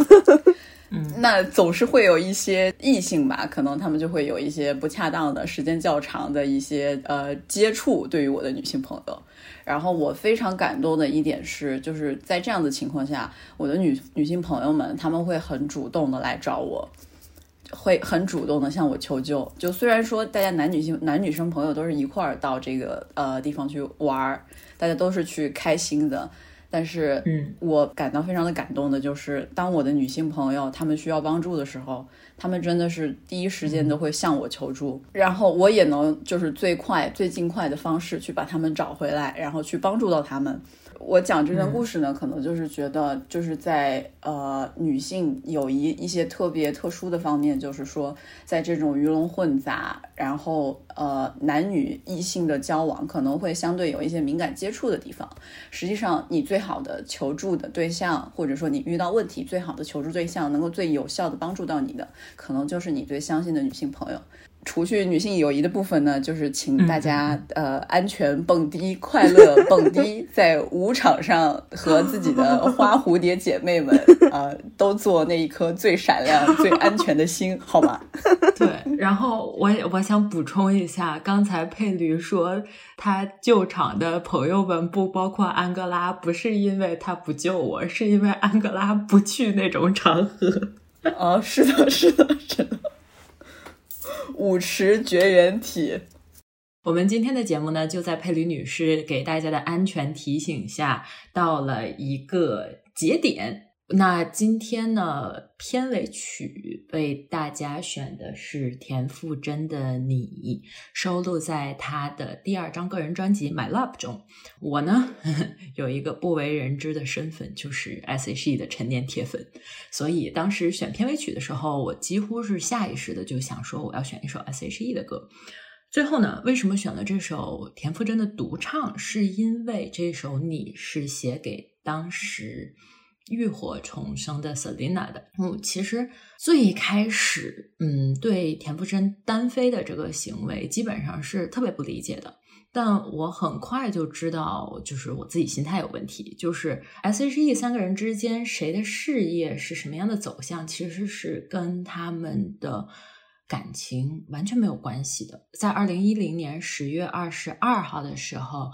嗯，那总是会有一些异性吧，可能他们就会有一些不恰当的时间较长的一些呃接触，对于我的女性朋友。然后我非常感动的一点是，就是在这样的情况下，我的女女性朋友们他们会很主动的来找我，会很主动的向我求救。就虽然说大家男女性男女生朋友都是一块儿到这个呃地方去玩儿，大家都是去开心的。但是，嗯，我感到非常的感动的就是，当我的女性朋友她们需要帮助的时候，她们真的是第一时间都会向我求助，然后我也能就是最快、最尽快的方式去把她们找回来，然后去帮助到她们。我讲这段故事呢，可能就是觉得，就是在呃女性友谊一些特别特殊的方面，就是说，在这种鱼龙混杂，然后呃男女异性的交往可能会相对有一些敏感接触的地方。实际上，你最好的求助的对象，或者说你遇到问题最好的求助对象，能够最有效的帮助到你的，可能就是你最相信的女性朋友。除去女性友谊的部分呢，就是请大家呃安全蹦迪，*laughs* 快乐蹦迪，在舞场上和自己的花蝴蝶姐妹们呃都做那一颗最闪亮、最安全的心，好吗？*laughs* 对。然后我我想补充一下，刚才佩驴说他救场的朋友们不包括安哥拉，不是因为他不救我，是因为安哥拉不去那种场合。啊，是的，是的，是的。舞池绝缘体。我们今天的节目呢，就在佩吕女士给大家的安全提醒下，到了一个节点。那今天呢，片尾曲为大家选的是田馥甄的《你》，收录在她的第二张个人专辑《My Love》中。我呢，*laughs* 有一个不为人知的身份，就是 S.H.E 的陈年铁粉，所以当时选片尾曲的时候，我几乎是下意识的就想说我要选一首 S.H.E 的歌。最后呢，为什么选了这首田馥甄的独唱？是因为这首《你》是写给当时。浴火重生的 Selina 的，嗯，其实最开始，嗯，对田馥甄单飞的这个行为，基本上是特别不理解的。但我很快就知道，就是我自己心态有问题。就是 S.H.E 三个人之间，谁的事业是什么样的走向，其实是跟他们的感情完全没有关系的。在二零一零年十月二十二号的时候。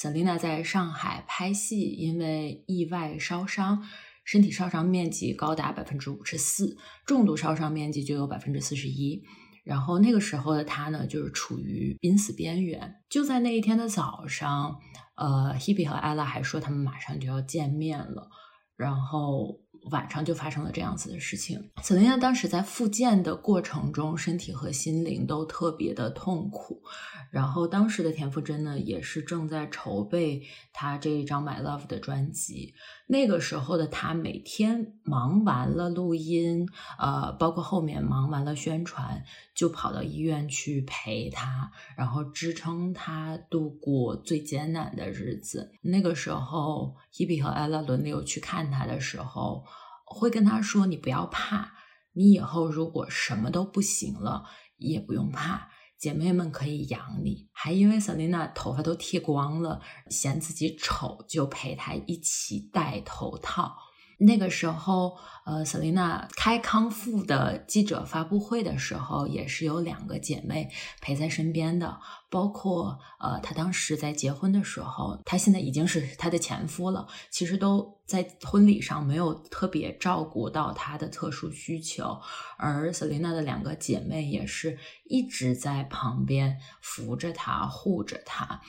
Selina 在上海拍戏，因为意外烧伤，身体烧伤面积高达百分之五十四，重度烧伤面积就有百分之四十一。然后那个时候的她呢，就是处于濒死边缘。就在那一天的早上，呃，Hebe 和 Ella 还说他们马上就要见面了。然后晚上就发生了这样子的事情。Selina 当时在复健的过程中，身体和心灵都特别的痛苦。然后当时的田馥甄呢，也是正在筹备他这一张《My Love》的专辑。那个时候的他，每天忙完了录音，呃，包括后面忙完了宣传，就跑到医院去陪他，然后支撑他度过最艰难的日子。那个时候，Hebe 和 Ella 轮流去看他的时候，会跟他说：“你不要怕，你以后如果什么都不行了，也不用怕。”姐妹们可以养你，还因为 Selina 头发都剃光了，嫌自己丑，就陪她一起戴头套。那个时候，呃，Selina 开康复的记者发布会的时候，也是有两个姐妹陪在身边的，包括呃，她当时在结婚的时候，她现在已经是她的前夫了，其实都在婚礼上没有特别照顾到她的特殊需求，而 Selina 的两个姐妹也是一直在旁边扶着她、护着她，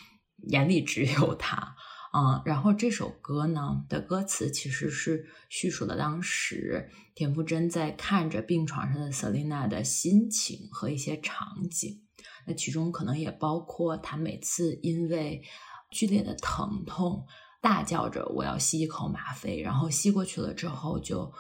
眼里只有她。嗯，然后这首歌呢的歌词其实是叙述了当时田馥甄在看着病床上的 Selina 的心情和一些场景。那其中可能也包括她每次因为剧烈的疼痛大叫着“我要吸一口吗啡”，然后吸过去了之后就。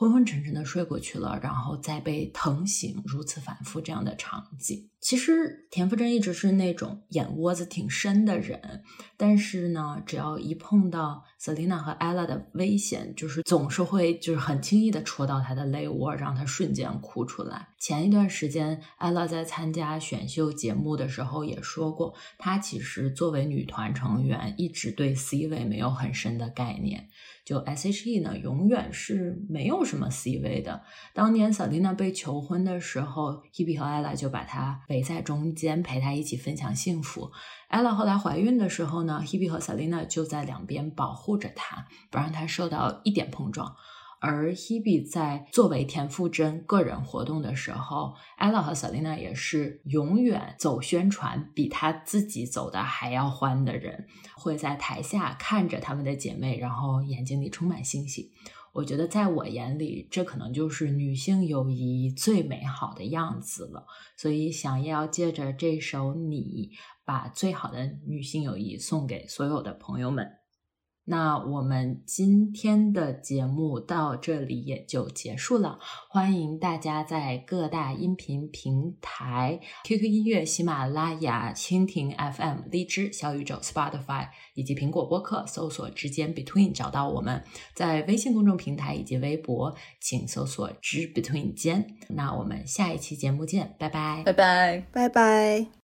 昏昏沉沉的睡过去了，然后再被疼醒，如此反复这样的场景。其实田馥甄一直是那种眼窝子挺深的人，但是呢，只要一碰到 Selina 和 Ella 的危险，就是总是会就是很轻易的戳到他的泪窝，让他瞬间哭出来。前一段时间，Ella 在参加选秀节目的时候也说过，她其实作为女团成员，一直对 C 位没有很深的概念。就 S.H.E 呢，永远是没有什么 C 位的。当年 Selina 被求婚的时候，Hebe 和 Ella 就把她围在中间，陪她一起分享幸福。Ella 后来怀孕的时候呢，Hebe 和 Selina 就在两边保护着她，不让她受到一点碰撞。而 Hebe 在作为田馥甄个人活动的时候，Ella 和 Selina 也是永远走宣传比她自己走的还要欢的人，会在台下看着他们的姐妹，然后眼睛里充满欣喜。我觉得在我眼里，这可能就是女性友谊最美好的样子了。所以，想要借着这首《你》，把最好的女性友谊送给所有的朋友们。那我们今天的节目到这里也就结束了。欢迎大家在各大音频平台、QQ 音乐、喜马拉雅、蜻蜓 FM、荔枝、小宇宙、Spotify 以及苹果播客搜索“之间 Between” 找到我们。在微信公众平台以及微博，请搜索“之 Between 间”。那我们下一期节目见，拜拜，拜拜，拜拜。